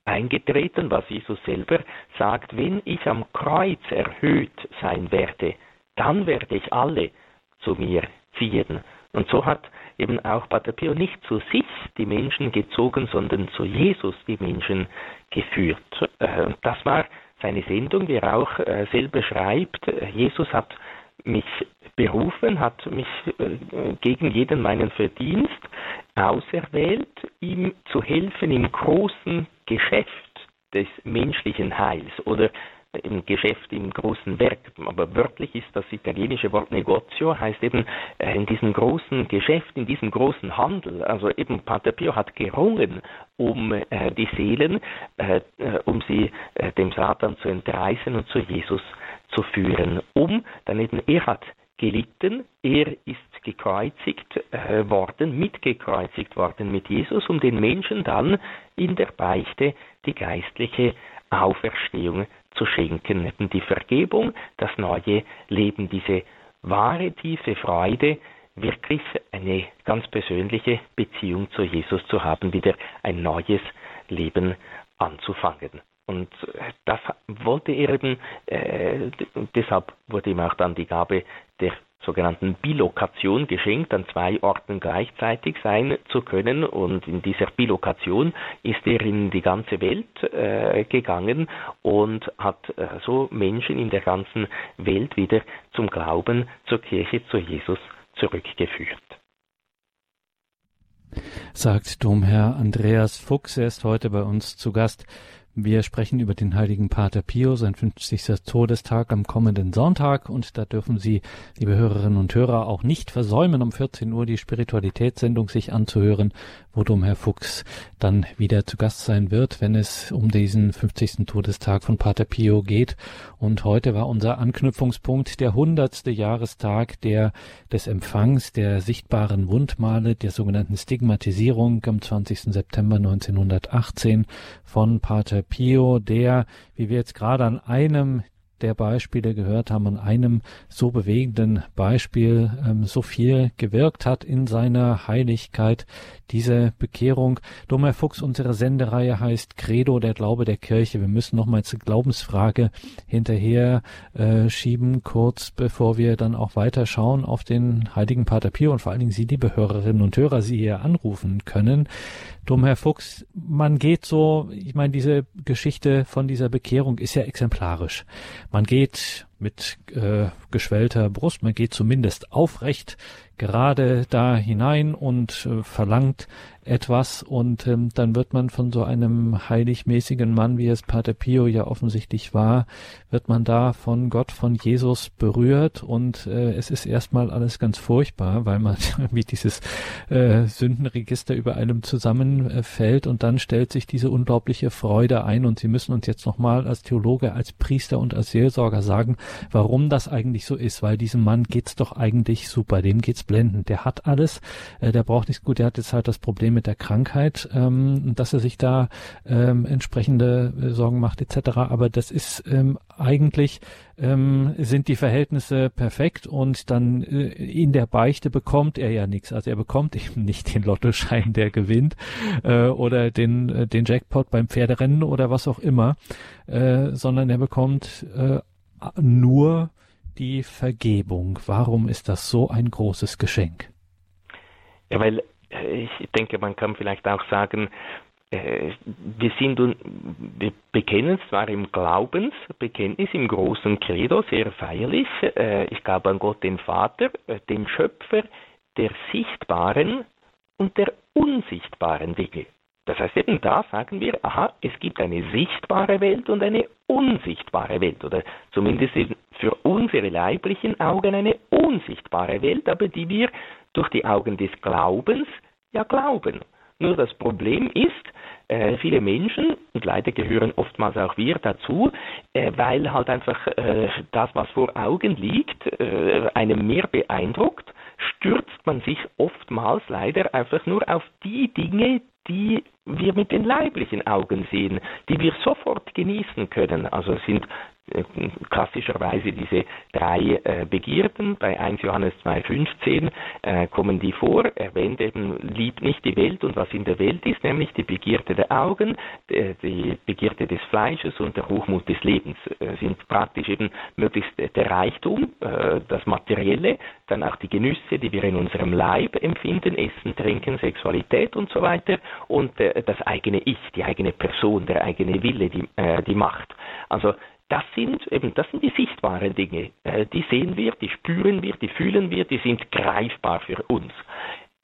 eingetreten, was Jesus selber sagt, wenn ich am Kreuz erhöht sein werde, dann werde ich alle zu mir ziehen. Und so hat eben auch Pater Pio nicht zu sich die Menschen gezogen, sondern zu Jesus die Menschen geführt. Äh, das war seine Sendung, wie er auch äh, selber schreibt. Jesus hat mich berufen, hat mich äh, gegen jeden meinen Verdienst auserwählt, ihm zu helfen im großen Geschäft des menschlichen Heils oder im Geschäft im großen Werk. Aber wörtlich ist das italienische Wort negozio, heißt eben äh, in diesem großen Geschäft, in diesem großen Handel. Also eben Pater Pio hat gerungen um äh, die Seelen, äh, um sie dem Satan zu entreißen und zu Jesus zu führen, um dann eben er hat gelitten, er ist gekreuzigt äh, worden, mitgekreuzigt worden mit Jesus, um den Menschen dann in der Beichte die geistliche Auferstehung zu schenken, eben die Vergebung, das neue Leben, diese wahre tiefe Freude, wirklich eine ganz persönliche Beziehung zu Jesus zu haben, wieder ein neues Leben anzufangen. Und das wollte er eben, äh, deshalb wurde ihm auch dann die Gabe der sogenannten Bilokation geschenkt, an zwei Orten gleichzeitig sein zu können. Und in dieser Bilokation ist er in die ganze Welt äh, gegangen und hat äh, so Menschen in der ganzen Welt wieder zum Glauben, zur Kirche, zu Jesus zurückgeführt.
Sagt Domherr Andreas Fuchs, er ist heute bei uns zu Gast Wir sprechen über den heiligen Pater Pio, sein 50. Todestag am kommenden Sonntag und da dürfen Sie, liebe Hörerinnen und Hörer, auch nicht versäumen, um 14 Uhr die Spiritualitätssendung sich anzuhören, wo Domherr Fuchs dann wieder zu Gast sein wird, wenn es um diesen 50. Todestag von Pater Pio geht. Und heute war unser Anknüpfungspunkt der 100. Jahrestag der, des Empfangs der sichtbaren Wundmale, der sogenannten Stigmatisierung am 20. September 1918 von Pater Pio, der, wie wir jetzt gerade an einem der Beispiele gehört haben, an einem so bewegenden Beispiel ähm, so viel gewirkt hat in seiner Heiligkeit, diese Bekehrung. Dummer Fuchs, unsere Sendereihe heißt Credo, der Glaube der Kirche. Wir müssen nochmal zur Glaubensfrage hinterher äh, schieben, kurz bevor wir dann auch weiter schauen auf den heiligen Pater Pio und vor allen Dingen Sie, liebe Hörerinnen und Hörer, Sie hier anrufen können. Drum, Herr Fuchs, man geht so, ich meine, diese Geschichte von dieser Bekehrung ist ja exemplarisch. Man geht mit äh, geschwellter Brust, man geht zumindest aufrecht gerade da hinein und äh, verlangt etwas und ähm, dann wird man von so einem heiligmäßigen Mann, wie es Pater Pio ja offensichtlich war, wird man da von Gott, von Jesus berührt und äh, es ist erstmal alles ganz furchtbar, weil man [laughs] wie dieses äh, Sündenregister über einem zusammenfällt und dann stellt sich diese unglaubliche Freude ein und Sie müssen uns jetzt nochmal als Theologe, als Priester und als Seelsorger sagen, warum das eigentlich so ist, weil diesem Mann geht's doch eigentlich super, dem geht's blendend, der hat alles, äh, der braucht nichts. Gut, der hat jetzt halt das Problem mit der Krankheit, ähm, dass er sich da ähm, entsprechende äh, Sorgen macht etc. Aber das ist ähm, eigentlich ähm, sind die Verhältnisse perfekt und dann äh, in der Beichte bekommt er ja nichts. Also er bekommt [laughs] eben nicht den Lottoschein, der gewinnt äh, oder den äh, den Jackpot beim Pferderennen oder was auch immer, äh, sondern er bekommt äh, nur die Vergebung. Warum ist das so ein großes Geschenk?
Ja, weil ich denke, man kann vielleicht auch sagen, äh, wir sind wir bekennen zwar im Glaubensbekenntnis im großen Credo sehr feierlich, äh, ich glaube an Gott den Vater, äh, den Schöpfer der sichtbaren und der unsichtbaren Dinge. Das heißt eben da sagen wir, aha, es gibt eine sichtbare Welt und eine unsichtbare Welt oder zumindest für unsere leiblichen Augen eine unsichtbare Welt, aber die wir durch die Augen des Glaubens ja glauben. Nur das Problem ist, äh, viele Menschen, und leider gehören oftmals auch wir dazu, äh, weil halt einfach äh, das, was vor Augen liegt, äh, einem mehr beeindruckt, stürzt man sich oftmals leider einfach nur auf die Dinge, die wir mit den leiblichen Augen sehen, die wir sofort genießen können. Also es sind klassischerweise diese drei äh, Begierden. Bei 1 Johannes 2,15 äh, kommen die vor, erwähnt eben, liebt nicht die Welt und was in der Welt ist, nämlich die Begierde der Augen, die, die Begierde des Fleisches und der Hochmut des Lebens. Äh, sind praktisch eben möglichst der Reichtum, äh, das Materielle, dann auch die Genüsse, die wir in unserem Leib empfinden, Essen, Trinken, Sexualität und so weiter und äh, das eigene Ich, die eigene Person, der eigene Wille, die, die Macht. Also das sind eben, das sind die sichtbaren Dinge. Äh, die sehen wir, die spüren wir, die fühlen wir, die sind greifbar für uns.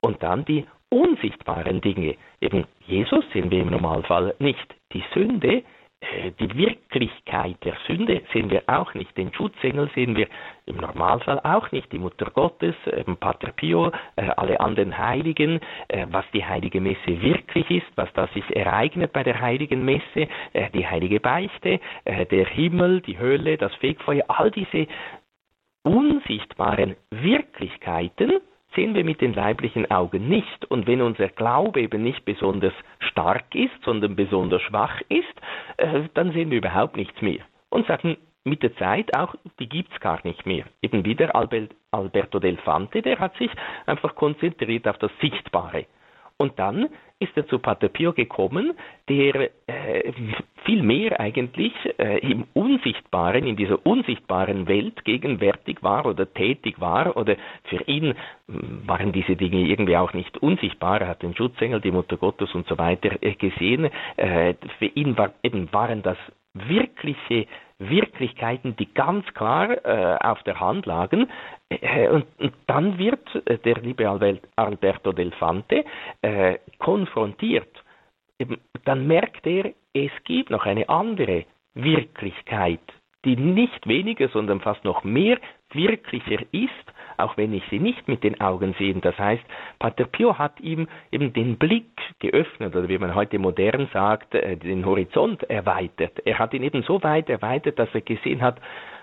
Und dann die unsichtbaren Dinge. Eben Jesus sehen wir im Normalfall nicht. Die Sünde die Wirklichkeit der Sünde sehen wir auch nicht. Den Schutzengel sehen wir im Normalfall auch nicht. Die Mutter Gottes, Pater Pio, äh, alle anderen Heiligen, äh, was die heilige Messe wirklich ist, was da sich ereignet bei der heiligen Messe, die heilige Beichte, der Himmel, die Hölle, das Fegfeuer, all diese unsichtbaren Wirklichkeiten, sehen wir mit den leiblichen Augen nicht. Und wenn unser Glaube eben nicht besonders stark ist, sondern besonders schwach ist, äh, dann sehen wir überhaupt nichts mehr. Und sagen mit der Zeit auch, die gibt's gar nicht mehr. Eben wieder Alberto Del Fante, der hat sich einfach konzentriert auf das Sichtbare. Und dann ist er zu Pater Pio gekommen, der äh, viel mehr eigentlich äh, im Unsichtbaren, in dieser unsichtbaren Welt gegenwärtig war oder tätig war oder für ihn hm, waren diese Dinge irgendwie auch nicht unsichtbar. Er hat den Schutzengel, die Mutter Gottes und so weiter äh, gesehen. Äh, für ihn war, eben waren das wirkliche Wirklichkeiten, die ganz klar äh, auf der Hand lagen. Äh, und, und, dann wird äh, der liebe Alberto Del Fante äh, konfrontiert. Dann merkt er, es gibt noch eine andere Wirklichkeit, die nicht weniger, sondern fast noch mehr wirklicher ist, auch wenn ich sie nicht mit den Augen sehe. Das heißt, Pater Pio hat ihm eben den Blick geöffnet oder wie man heute modern sagt, äh, den Horizont erweitert. Er hat ihn eben so weit erweitert, dass er gesehen hat,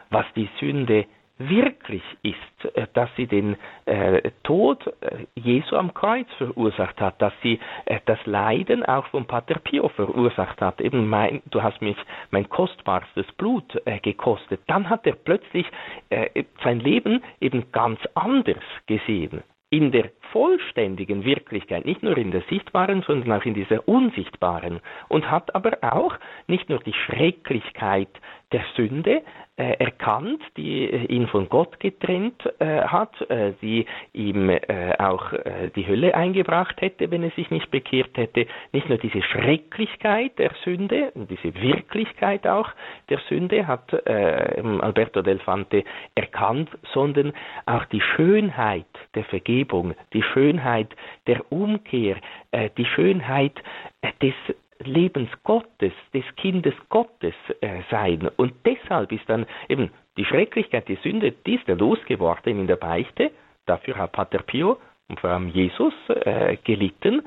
was die Sünde wirklich ist, äh, dass sie den äh, Tod äh, Jesu am Kreuz verursacht hat, dass sie äh, das Leiden auch von Pater Pio verursacht hat. Eben mein, du hast mich mein kostbarstes Blut äh, gekostet. Dann hat er plötzlich äh, sein Leben eben ganz anders gesehen in der vollständigen Wirklichkeit, nicht nur in der sichtbaren, sondern auch in dieser unsichtbaren und hat aber auch nicht nur die Schrecklichkeit der Sünde äh, erkannt, die äh, ihn von Gott getrennt äh, hat, äh, die ihm äh, auch äh, die Hölle eingebracht hätte, wenn er sich nicht bekehrt hätte. Nicht nur diese Schrecklichkeit der Sünde, diese Wirklichkeit auch der Sünde hat Alberto del Fante erkannt, sondern auch die Schönheit der Vergebung, die Schönheit der Umkehr, die Schönheit des Lebens Gottes, des Kindes Gottes äh, sein. Und deshalb ist dann eben die Schrecklichkeit, die Sünde, die ist er losgeworden in der Beichte. Dafür hat Pater Pio und vor allem Jesus äh, gelitten,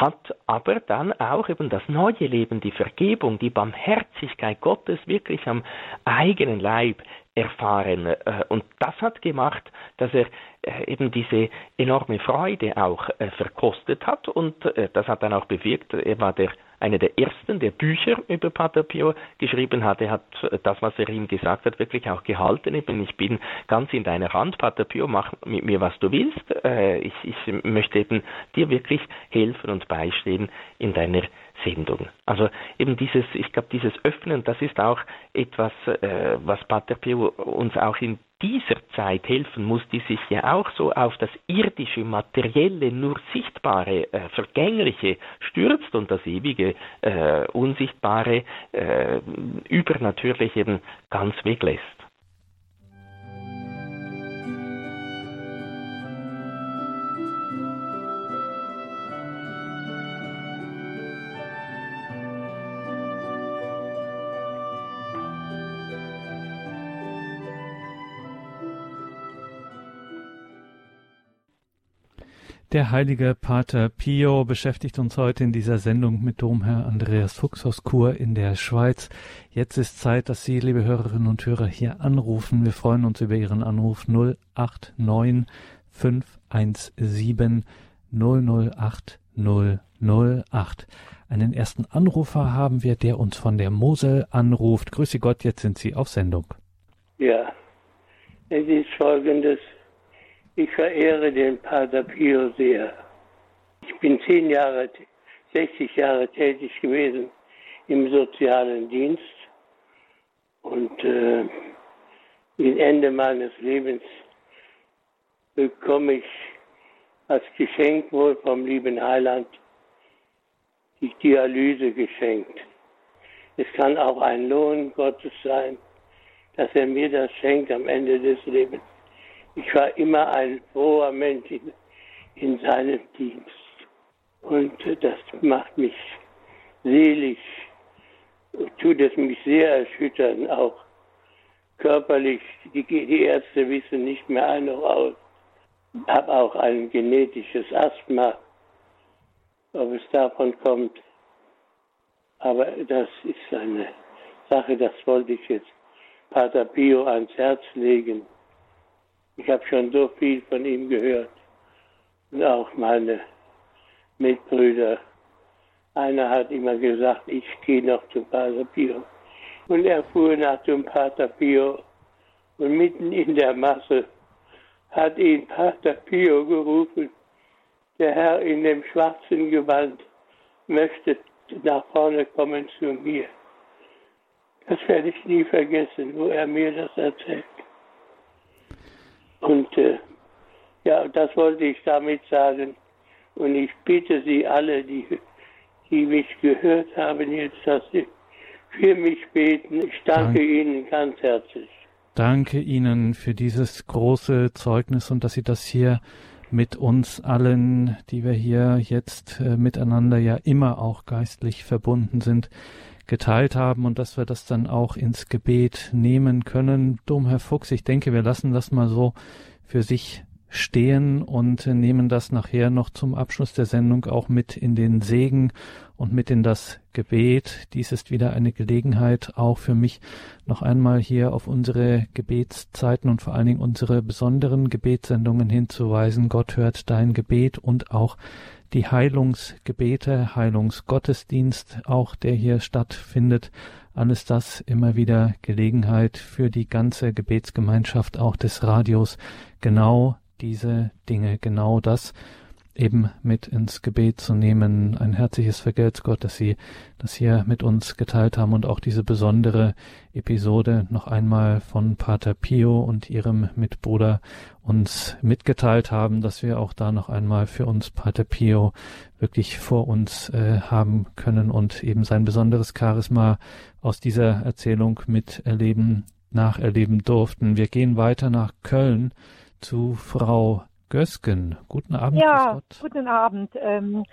hat aber dann auch eben das neue Leben, die Vergebung, die Barmherzigkeit Gottes wirklich am eigenen Leib erfahren. Äh, und das hat gemacht, dass er äh, eben diese enorme Freude auch äh, verkostet hat und das hat dann auch bewirkt, er war der einer der ersten, der Bücher über Pater Pio geschrieben hat. Er hat das, was er ihm gesagt hat, wirklich auch gehalten. Ich bin ganz in deiner Hand, Pater Pio, mach mit mir, was du willst. Ich, ich möchte eben dir wirklich helfen und beistehen in deiner Sendung. Also eben dieses, ich glaube, dieses Öffnen, das ist auch etwas, äh, was Pater Pio uns auch in dieser Zeit helfen muss, die sich ja auch so auf das irdische, materielle, nur sichtbare, äh, vergängliche stürzt und das ewige, äh, unsichtbare, äh, übernatürliche eben ganz weglässt.
Der heilige Pater Pio beschäftigt uns heute in dieser Sendung mit Domherr Andreas Fuchs aus Chur in der Schweiz. Jetzt ist Zeit, dass Sie, liebe Hörerinnen und Hörer, hier anrufen. Wir freuen uns über Ihren Anruf 089 517 008 008. Einen ersten Anrufer haben wir, der uns von der Mosel anruft. Grüße Gott, jetzt sind Sie auf Sendung.
Ja, es ist folgendes. Ich verehre den Pater Pio sehr. Ich bin zehn Jahre, 60 Jahre tätig gewesen im sozialen Dienst und äh, Ende meines Lebens bekomme ich als Geschenk wohl vom lieben Heiland die Dialyse geschenkt. Es kann auch ein Lohn Gottes sein, dass er mir das schenkt am Ende des Lebens. Ich war immer ein froher Mensch in, in seinem Dienst. Und das macht mich selig, tut es mich sehr erschüttern, auch körperlich. Die, die Ärzte wissen nicht mehr ein noch aus. Ich habe auch ein genetisches Asthma, ob es davon kommt. Aber das ist eine Sache, das wollte ich jetzt Pater Pio ans Herz legen. Ich habe schon so viel von ihm gehört. Und auch meine Mitbrüder. Einer hat immer gesagt, ich gehe noch zum Pater Pio. Und er fuhr nach dem Pater Pio. Und mitten in der Masse hat ihn Pater Pio gerufen. Der Herr in dem schwarzen Gewand möchte nach vorne kommen zu mir. Das werde ich nie vergessen, wo er mir das erzählt. Und äh, ja, das wollte ich damit sagen. Und ich bitte Sie alle, die, die mich gehört haben jetzt, dass Sie für mich beten. Ich danke Dank. Ihnen ganz herzlich.
Danke Ihnen für dieses große Zeugnis und dass Sie das hier mit uns allen, die wir hier jetzt äh, miteinander ja immer auch geistlich verbunden sind, geteilt haben und dass wir das dann auch ins Gebet nehmen können. Domherr Fuchs, ich denke, wir lassen das mal so für sich stehen und nehmen das nachher noch zum Abschluss der Sendung auch mit in den Segen und mit in das Gebet. Dies ist wieder eine Gelegenheit, auch für mich noch einmal hier auf unsere Gebetszeiten und vor allen Dingen unsere besonderen Gebetssendungen hinzuweisen. Gott hört dein Gebet und auch die Heilungsgebete, Heilungsgottesdienst, auch der hier stattfindet. Alles das immer wieder Gelegenheit für die ganze Gebetsgemeinschaft auch des Radios, genau diese Dinge, genau das eben mit ins Gebet zu nehmen. Ein herzliches Vergelt's Gott, dass Sie das hier mit uns geteilt haben und auch diese besondere Episode noch einmal von Pater Pio und ihrem Mitbruder uns mitgeteilt haben, dass wir auch da noch einmal für uns Pater Pio wirklich vor uns äh, haben können und eben sein besonderes Charisma aus dieser Erzählung miterleben, nacherleben durften. Wir gehen weiter nach Köln zu Frau Gösgen. Guten Abend.
Ja, guten Abend. Ähm,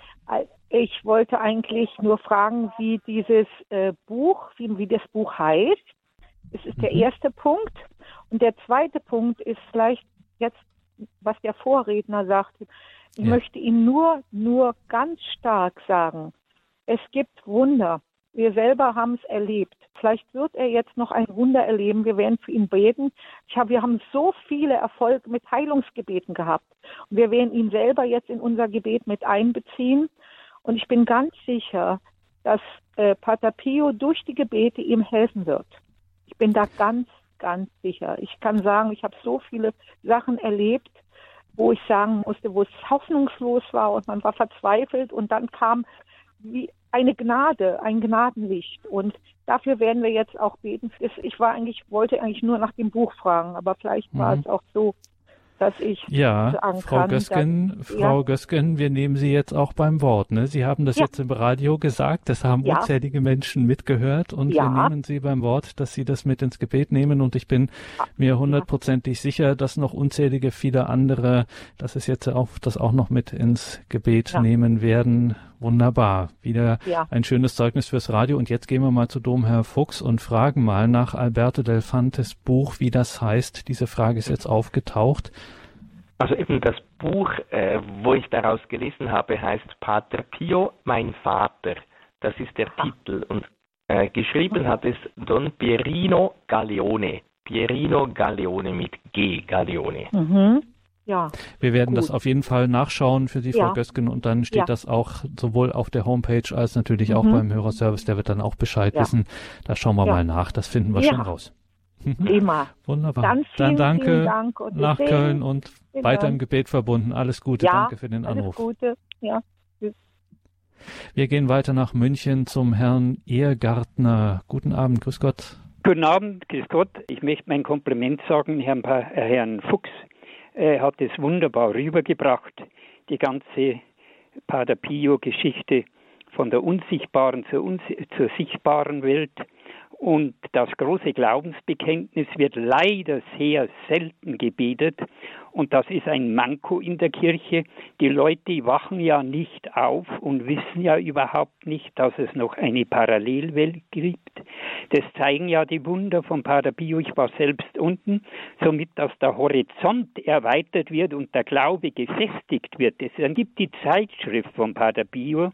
ich wollte eigentlich nur fragen, wie dieses äh, Buch, wie, wie, das Buch heißt. Das ist mhm. der erste Punkt. Und der zweite Punkt ist vielleicht jetzt, was der Vorredner sagte. Ich ja. möchte ihm nur, nur ganz stark sagen, es gibt Wunder. Wir selber haben es erlebt. Vielleicht wird er jetzt noch ein Wunder erleben. Wir werden für ihn beten. Ich hab, wir haben so viele Erfolge mit Heilungsgebeten gehabt. Und wir werden ihn selber jetzt in unser Gebet mit einbeziehen. Und ich bin ganz sicher, dass äh, Pater Pio durch die Gebete ihm helfen wird. Ich bin da ganz, ganz sicher. Ich kann sagen, ich habe so viele Sachen erlebt, wo ich sagen musste, wo es hoffnungslos war und man war verzweifelt und dann kam wie eine Gnade, ein Gnadenlicht. Und dafür werden wir jetzt auch beten. Ich war eigentlich, wollte eigentlich nur nach dem Buch fragen, aber vielleicht war mhm. es auch so, dass ich
ja, Frau kann, Gösgen, dass, Frau ja. Gösgen, wir nehmen Sie jetzt auch beim Wort. Ne? Sie haben das ja. jetzt im Radio gesagt, das haben ja. unzählige Menschen mitgehört und wir nehmen Sie beim Wort, dass Sie das mit ins Gebet nehmen und ich bin mir hundertprozentig sicher, dass noch unzählige viele andere, dass es jetzt auch das auch noch mit ins Gebet nehmen werden. Wunderbar. Wieder ein schönes Zeugnis fürs Radio. Und jetzt gehen wir mal zu Domherr Fuchs und fragen mal nach Alberto Del Fantes Buch, wie das heißt. Diese Frage ist jetzt aufgetaucht.
Also eben das Buch, äh, wo ich daraus gelesen habe, heißt Pater Pio, mein Vater. Das ist der Titel. Und äh, geschrieben hat es Don Pierino Galleone. Pierino Galleone mit G, Galleone.
Mhm. Ja. Wir werden gut. das auf jeden Fall nachschauen für Sie, Frau ja. Gösken, und dann steht ja. das auch sowohl auf der Homepage als natürlich mhm. auch beim Hörerservice. Der wird dann auch Bescheid ja. wissen. Da schauen wir mal nach. Das finden wir schon raus. [laughs]
Prima.
Wunderbar. Dann, vielen, dann danke Dank nach Köln und genau. weiter im Gebet verbunden. Alles Gute. Ja, danke für den Anruf. Alles Gute. Ja. Wir gehen weiter nach München zum Herrn Ehrgartner. Guten Abend. Grüß Gott.
Guten Abend. Grüß Gott. Ich möchte mein Kompliment sagen, Herrn, pa äh, Herrn Fuchs. Er hat es wunderbar rübergebracht, die ganze Pader Pio-Geschichte von der unsichtbaren zur, uns zur sichtbaren Welt und das große Glaubensbekenntnis wird leider sehr selten gebetet. Und das ist ein Manko in der Kirche. Die Leute wachen ja nicht auf und wissen ja überhaupt nicht, dass es noch eine Parallelwelt gibt. Das zeigen ja die Wunder von Pater Pio. Ich war selbst unten, somit, dass der Horizont erweitert wird und der Glaube gefestigt wird. Es gibt die Zeitschrift von Pater Pio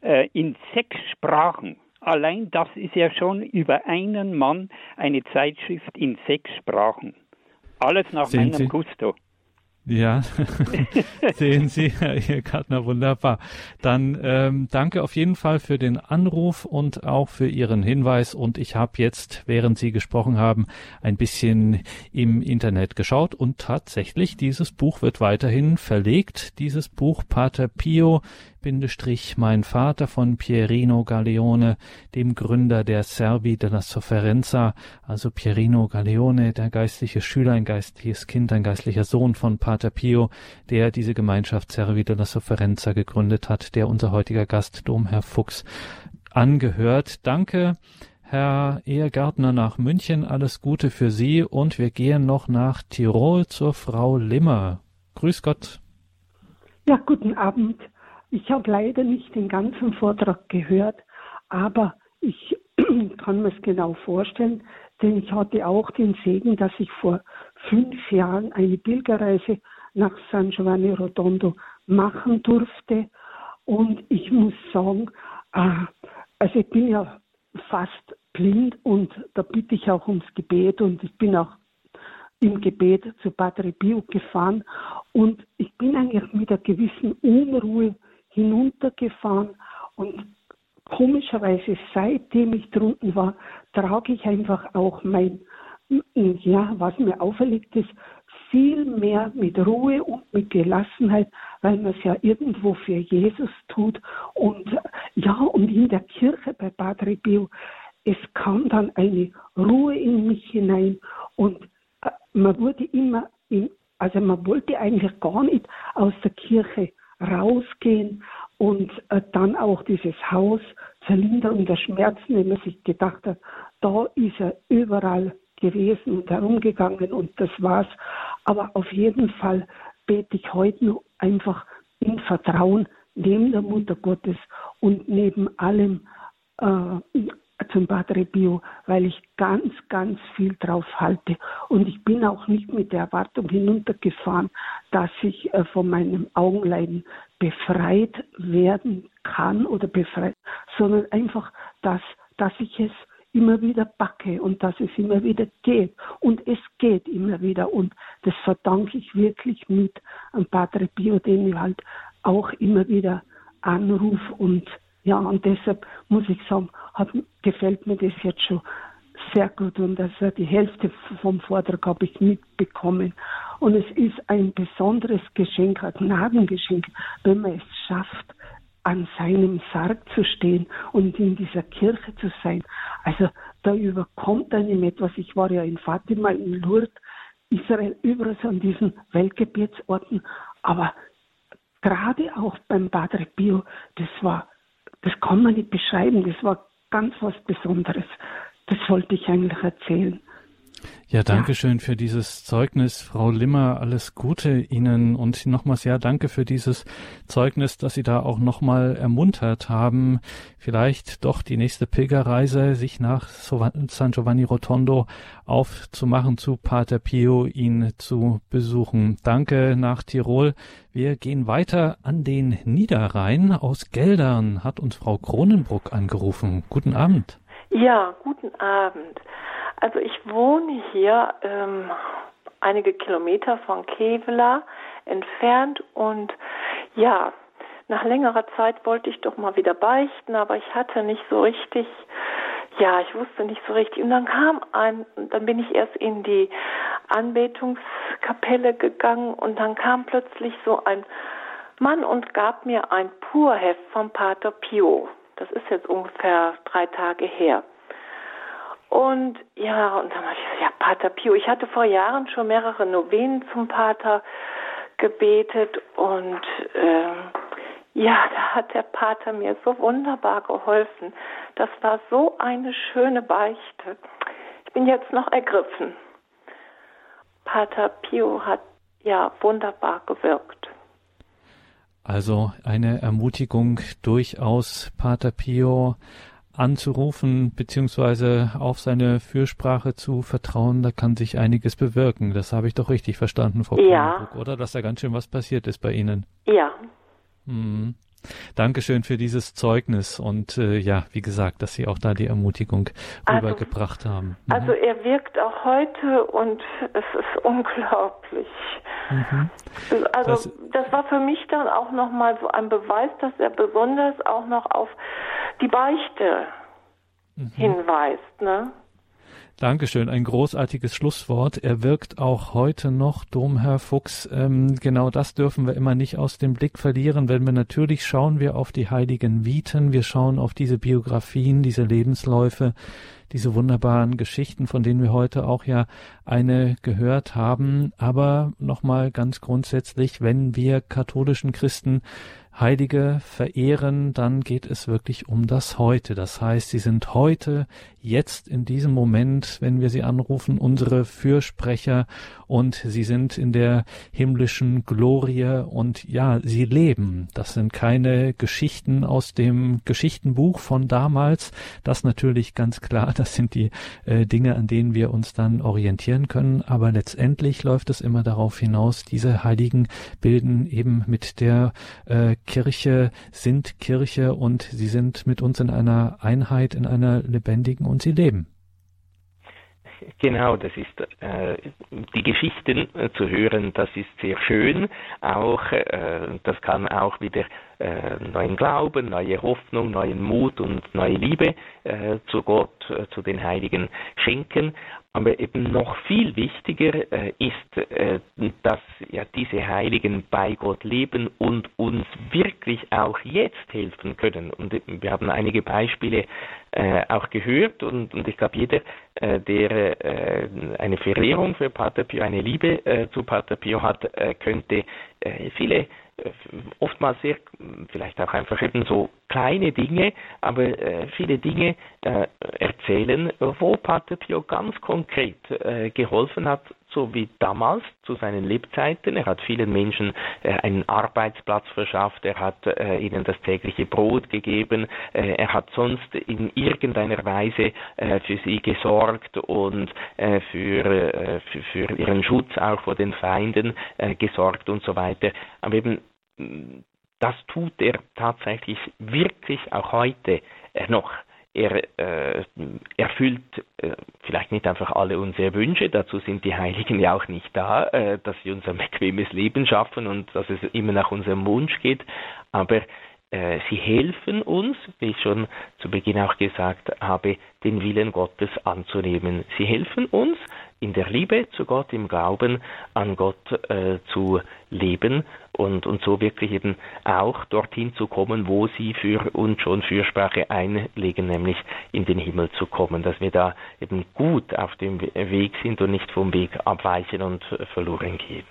äh, in sechs Sprachen Allein das ist ja schon über einen Mann eine Zeitschrift in sechs Sprachen. Alles nach Sehen meinem Sie? Gusto.
Ja, [laughs] sehen Sie, Herr Gartner, wunderbar. Dann ähm, danke auf jeden Fall für den Anruf und auch für Ihren Hinweis. Und ich habe jetzt, während Sie gesprochen haben, ein bisschen im Internet geschaut und tatsächlich, dieses Buch wird weiterhin verlegt. Dieses Buch Pater Pio Bindestrich mein Vater von Pierino Galeone, dem Gründer der Servi della Sofferenza, also Pierino Galeone, der geistliche Schüler, ein geistliches Kind, ein geistlicher Sohn von Pater Pio, der diese Gemeinschaft Servi della Sofferenza gegründet hat, der unser heutiger Gast, Domherr Fuchs, angehört. Danke Herr Ehegärtner nach München. Alles Gute für Sie und wir gehen noch nach Tirol zur Frau Limmer. Grüß Gott.
Ja, guten Abend. Ich habe leider nicht den ganzen Vortrag gehört, aber ich [clears throat] kann mir es genau vorstellen, denn ich hatte auch den Segen, dass ich vor fünf Jahren eine Pilgerreise nach San Giovanni Rotondo machen durfte. Und ich muss sagen, äh, also ich bin ja fast blind und da bitte ich auch ums Gebet und ich bin auch im Gebet zu Padre Pio gefahren und ich bin eigentlich mit einer gewissen Unruhe hinuntergefahren und komischerweise seitdem ich drunten war, trage ich einfach auch mein, ja, was mir auferlegt ist, viel mehr mit Ruhe und mit Gelassenheit, weil man es ja irgendwo für Jesus tut. Und ja, und in der Kirche bei Padre Pio, es kam dann eine Ruhe in mich hinein und äh, man wurde immer, in, also man wollte eigentlich gar nicht aus der Kirche rausgehen und äh, dann auch dieses Haus zur Linderung der Schmerzen, wenn man sich gedacht hat, da ist er überall gewesen und herumgegangen und das war's. Aber auf jeden Fall bete ich heute nur einfach in Vertrauen neben der Mutter Gottes und neben allem äh, zum Padre Bio, weil ich ganz, ganz viel drauf halte. Und ich bin auch nicht mit der Erwartung hinuntergefahren, dass ich äh, von meinem Augenleiden befreit werden kann oder befreit, sondern einfach, dass, dass ich es immer wieder backe und dass es immer wieder geht. Und es geht immer wieder. Und das verdanke ich wirklich mit an Padre Pio, den ich halt auch immer wieder anrufe. Und ja, und deshalb muss ich sagen, hat, gefällt mir das jetzt schon sehr gut. Und also die Hälfte vom Vortrag habe ich mitbekommen. Und es ist ein besonderes Geschenk, ein Gnadengeschenk, wenn man es schafft, an seinem Sarg zu stehen und in dieser Kirche zu sein. Also da überkommt einem etwas. Ich war ja in Fatima, in Lourdes, Israel, so an diesen Weltgebetsorten. Aber gerade auch beim Padre Pio, das war, das kann man nicht beschreiben. Das war ganz was Besonderes. Das wollte ich eigentlich erzählen.
Ja, danke schön für dieses Zeugnis, Frau Limmer. Alles Gute Ihnen und nochmals ja, danke für dieses Zeugnis, dass Sie da auch nochmal ermuntert haben, vielleicht doch die nächste Pilgerreise sich nach San Giovanni Rotondo aufzumachen, zu Pater Pio, ihn zu besuchen. Danke nach Tirol. Wir gehen weiter an den Niederrhein. Aus Geldern hat uns Frau Kronenbruck angerufen. Guten Abend.
Ja, guten Abend. Also ich wohne hier ähm, einige Kilometer von Kevela entfernt und ja, nach längerer Zeit wollte ich doch mal wieder beichten, aber ich hatte nicht so richtig, ja, ich wusste nicht so richtig. Und dann kam ein, dann bin ich erst in die Anbetungskapelle gegangen und dann kam plötzlich so ein Mann und gab mir ein Purheft vom Pater Pio. Das ist jetzt ungefähr drei Tage her. Und ja, und dann habe ich gesagt, ja, Pater Pio. Ich hatte vor Jahren schon mehrere Novenen zum Pater gebetet und äh, ja, da hat der Pater mir so wunderbar geholfen. Das war so eine schöne Beichte. Ich bin jetzt noch ergriffen. Pater Pio hat ja wunderbar gewirkt.
Also eine Ermutigung durchaus, Pater Pio anzurufen beziehungsweise auf seine Fürsprache zu vertrauen, da kann sich einiges bewirken. Das habe ich doch richtig verstanden, Frau ja. oder? Dass da ganz schön was passiert ist bei Ihnen.
Ja.
Mhm. Dankeschön für dieses Zeugnis und äh, ja, wie gesagt, dass Sie auch da die Ermutigung also, rübergebracht haben.
Mhm. Also er wirkt auch heute und es ist unglaublich. Mhm. Also das, das, war für mich dann auch nochmal so ein Beweis, dass er besonders auch noch auf die Beichte mhm. hinweist. Ne?
Dankeschön, ein großartiges Schlusswort. Er wirkt auch heute noch, Domherr Fuchs. Ähm, genau das dürfen wir immer nicht aus dem Blick verlieren, wenn wir natürlich schauen wir auf die heiligen Viten, wir schauen auf diese Biografien, diese Lebensläufe, diese wunderbaren Geschichten, von denen wir heute auch ja eine gehört haben. Aber nochmal ganz grundsätzlich, wenn wir katholischen Christen Heilige verehren, dann geht es wirklich um das Heute. Das heißt, sie sind heute, jetzt in diesem Moment, wenn wir sie anrufen, unsere Fürsprecher und sie sind in der himmlischen Glorie und ja, sie leben. Das sind keine Geschichten aus dem Geschichtenbuch von damals. Das natürlich ganz klar, das sind die äh, Dinge, an denen wir uns dann orientieren können. Aber letztendlich läuft es immer darauf hinaus, diese Heiligen bilden eben mit der äh, Kirche, sind Kirche und sie sind mit uns in einer Einheit, in einer lebendigen und sie leben.
Genau, das ist äh, die Geschichten äh, zu hören, das ist sehr schön. Auch äh, das kann auch wieder äh, neuen Glauben, neue Hoffnung, neuen Mut und neue Liebe äh, zu Gott, äh, zu den Heiligen schenken. Aber eben noch viel wichtiger äh, ist, äh, dass ja diese Heiligen bei Gott leben und uns wirklich auch jetzt helfen können. Und wir haben einige Beispiele äh, auch gehört und, und ich glaube, jeder, der eine Verehrung für Pater Pio, eine Liebe zu Pater Pio hat, könnte viele oftmals sehr, vielleicht auch einfach eben so kleine Dinge, aber äh, viele Dinge äh, erzählen, wo Pater Pio ganz konkret äh, geholfen hat, so wie damals zu seinen Lebzeiten. Er hat vielen Menschen äh, einen Arbeitsplatz verschafft, er hat äh, ihnen das tägliche Brot gegeben, äh, er hat sonst in irgendeiner Weise für sie gesorgt und für, für, für, ihren Schutz auch vor den Feinden gesorgt und so weiter. Aber eben das tut er tatsächlich wirklich auch heute noch. Er äh, erfüllt äh, vielleicht nicht einfach alle unsere Wünsche, dazu sind die Heiligen ja auch nicht da, äh, dass sie uns ein [laughs] bequemes Leben schaffen und dass es immer nach unserem Wunsch geht, aber äh, sie helfen uns, wie ich schon zu Beginn auch gesagt habe, den Willen Gottes anzunehmen. Sie helfen uns, in der Liebe zu Gott, im Glauben an Gott äh, zu leben und, und so wirklich eben auch dorthin zu kommen, wo sie für uns schon Fürsprache einlegen, nämlich in den Himmel zu kommen, dass wir da eben gut auf dem Weg sind und nicht vom Weg abweichen und verloren gehen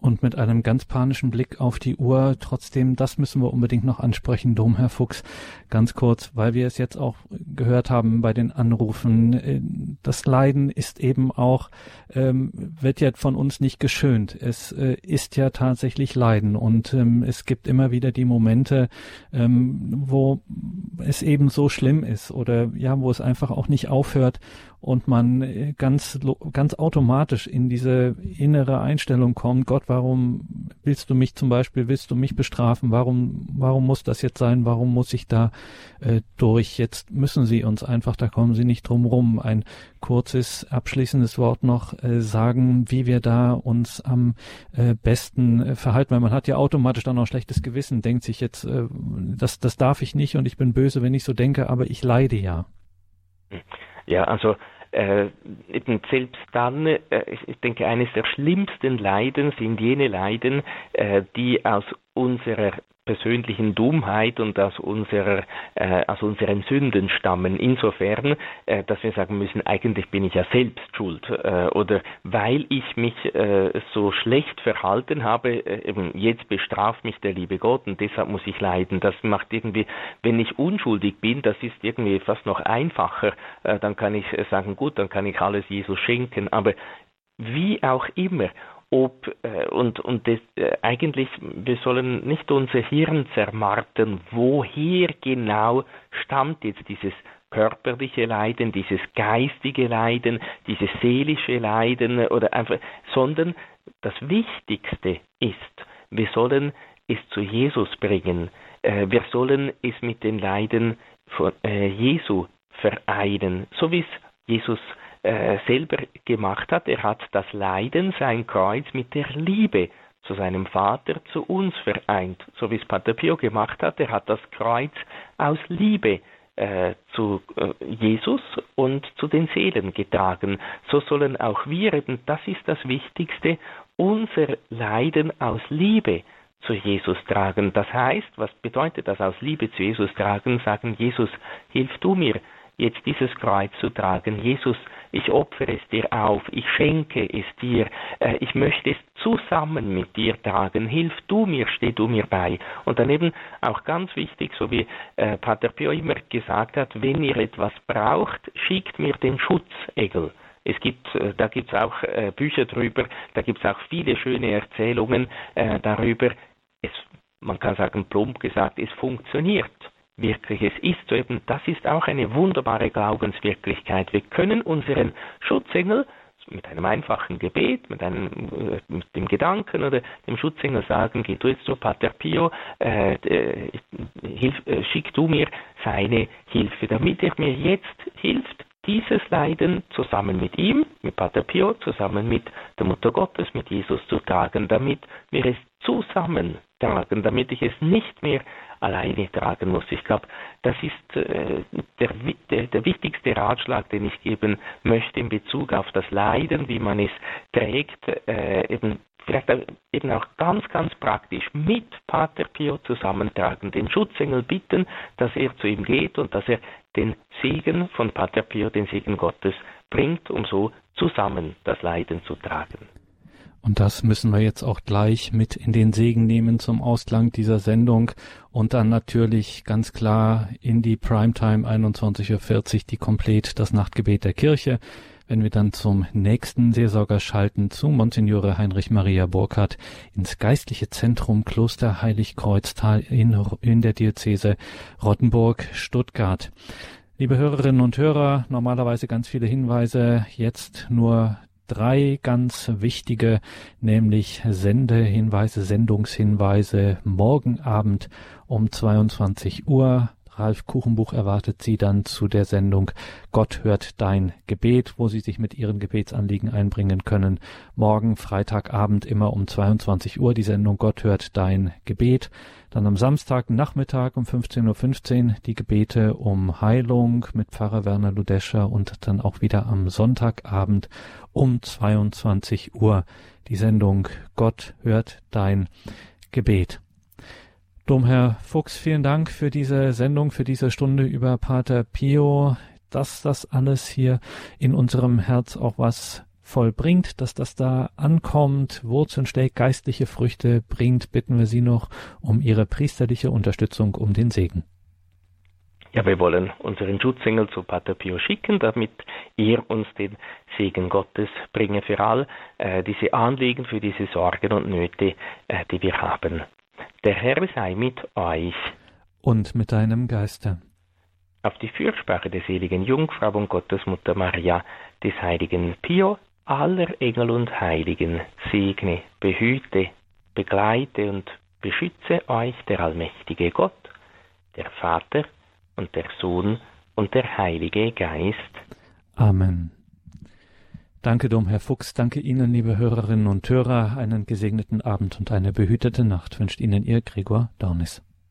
und mit einem ganz panischen Blick auf die Uhr. Trotzdem, das müssen wir unbedingt noch ansprechen, Domherr Fuchs, ganz kurz, weil wir es jetzt auch gehört haben bei den Anrufen. Äh, das Leiden ist eben auch, ähm, wird ja von uns nicht geschönt. Es äh, ist ja tatsächlich Leiden und ähm, es gibt immer wieder die Momente, ähm, wo es eben so schlimm ist oder ja, wo es einfach auch nicht aufhört und man äh, ganz, ganz automatisch in diese innere Einstellung kommt, Gott, warum willst du mich zum Beispiel, willst du mich bestrafen? Warum, warum muss das jetzt sein? Warum muss ich da äh, durch? Jetzt müssen Sie uns einfach, da kommen Sie nicht drum rum, ein kurzes abschließendes Wort noch äh, sagen, wie wir da uns am äh, besten äh, verhalten, weil man hat ja automatisch dann auch schlechtes Gewissen, denkt sich jetzt, äh, das, das darf ich nicht und ich bin böse, wenn ich so denke, aber ich leide ja.
Ja, also äh, selbst dann, äh, ich denke, eines der schlimmsten Leiden sind jene Leiden, äh, die aus unserer persönlichen Dummheit und aus, unserer, äh, aus unseren Sünden stammen. Insofern, äh, dass wir sagen müssen, eigentlich bin ich ja selbst schuld. Äh, oder weil ich mich äh, so schlecht verhalten habe, äh, eben jetzt bestraft mich der liebe Gott und deshalb muss ich leiden. Das macht irgendwie, wenn ich unschuldig bin, das ist irgendwie fast noch einfacher. Äh, dann kann ich sagen, gut, dann kann ich alles Jesus schenken. Aber wie auch immer, ob äh, und und das, äh, eigentlich wir sollen nicht unser Hirn zermarten, woher genau stammt jetzt dieses körperliche Leiden, dieses geistige Leiden, dieses seelische Leiden oder einfach, sondern das Wichtigste ist, wir sollen es zu Jesus bringen. Äh, wir sollen es mit den Leiden von äh, Jesu vereinen, so wie es Jesus äh, selber gemacht hat. Er hat das Leiden, sein Kreuz mit der Liebe zu seinem Vater, zu uns vereint, so wie es Pater Pio gemacht hat. Er hat das Kreuz aus Liebe äh, zu äh, Jesus und zu den Seelen getragen. So sollen auch wir eben, das ist das Wichtigste, unser Leiden aus Liebe zu Jesus tragen. Das heißt, was bedeutet das aus Liebe zu Jesus tragen? Sagen, Jesus, hilf du mir, jetzt dieses Kreuz zu tragen. Jesus, ich opfere es dir auf, ich schenke es dir, äh, ich möchte es zusammen mit dir tragen. Hilf du mir, steh du mir bei. Und daneben auch ganz wichtig, so wie äh, Pater Pio immer gesagt hat, wenn ihr etwas braucht, schickt mir den Schutzegel. Es gibt, äh, da gibt es auch Bücher drüber, da gibt es auch viele schöne Erzählungen äh, darüber. Es, man kann sagen, plump gesagt, es funktioniert wirklich. Es ist so eben, das ist auch eine wunderbare Glaubenswirklichkeit. Wir können unseren Schutzengel mit einem einfachen Gebet, mit, einem, äh, mit dem Gedanken oder dem Schutzengel sagen, geh du jetzt zu Pater Pio, äh, äh, hilf, äh, schick du mir seine Hilfe, damit er mir jetzt hilft, dieses Leiden zusammen mit ihm, mit Pater Pio, zusammen mit der Mutter Gottes, mit Jesus zu tragen, damit wir es zusammen tragen, damit ich es nicht mehr alleine tragen muss. Ich glaube, das ist äh, der, der, der, wichtigste Ratschlag, den ich geben möchte in Bezug auf das Leiden, wie man es trägt, äh, eben vielleicht eben auch ganz, ganz praktisch mit Pater Pio zusammentragen, den Schutzengel bitten, dass er zu ihm geht und dass er den Segen von Pater Pio, den Segen Gottes, bringt, um so zusammen das Leiden zu tragen.
Und das müssen wir jetzt auch gleich mit in den Segen nehmen zum Ausklang dieser Sendung und dann natürlich ganz klar in die Primetime 21.40 Uhr die komplett das Nachtgebet der Kirche. Wenn wir dann zum nächsten Seelsorger schalten, zu Monsignore Heinrich Maria Burkhardt ins geistliche Zentrum Kloster Heiligkreuztal in, in der Diözese Rottenburg-Stuttgart. Liebe Hörerinnen und Hörer, normalerweise ganz viele Hinweise, jetzt nur drei ganz wichtige, nämlich Sendehinweise, Sendungshinweise morgen Abend um 22 Uhr. Ralf Kuchenbuch erwartet Sie dann zu der Sendung Gott hört dein Gebet, wo Sie sich mit Ihren Gebetsanliegen einbringen können. Morgen Freitagabend immer um 22 Uhr die Sendung Gott hört dein Gebet. Dann am Samstag Nachmittag um 15.15 Uhr die Gebete um Heilung mit Pfarrer Werner Ludescher und dann auch wieder am Sonntagabend um 22 Uhr die Sendung Gott hört dein Gebet. Domherr Fuchs, vielen Dank für diese Sendung, für diese Stunde über Pater Pio, dass das alles hier in unserem Herz auch was vollbringt, dass das da ankommt, Wurzeln schlägt, geistliche Früchte bringt, bitten wir Sie noch um Ihre priesterliche Unterstützung, um den Segen.
Ja, wir wollen unseren Schutzengel zu Pater Pio schicken, damit er uns den Segen Gottes bringe für all äh, diese Anliegen, für diese Sorgen und Nöte, äh, die wir haben. Der Herr sei mit euch.
Und mit deinem Geiste.
Auf die Fürsprache der seligen Jungfrau und Gottesmutter Maria, des heiligen Pio, aller Engel und Heiligen, segne, behüte, begleite und beschütze euch der allmächtige Gott, der Vater und der Sohn und der Heilige Geist.
Amen. Danke, Domherr Fuchs. Danke Ihnen, liebe Hörerinnen und Hörer. Einen gesegneten Abend und eine behütete Nacht wünscht Ihnen Ihr Gregor Dornis.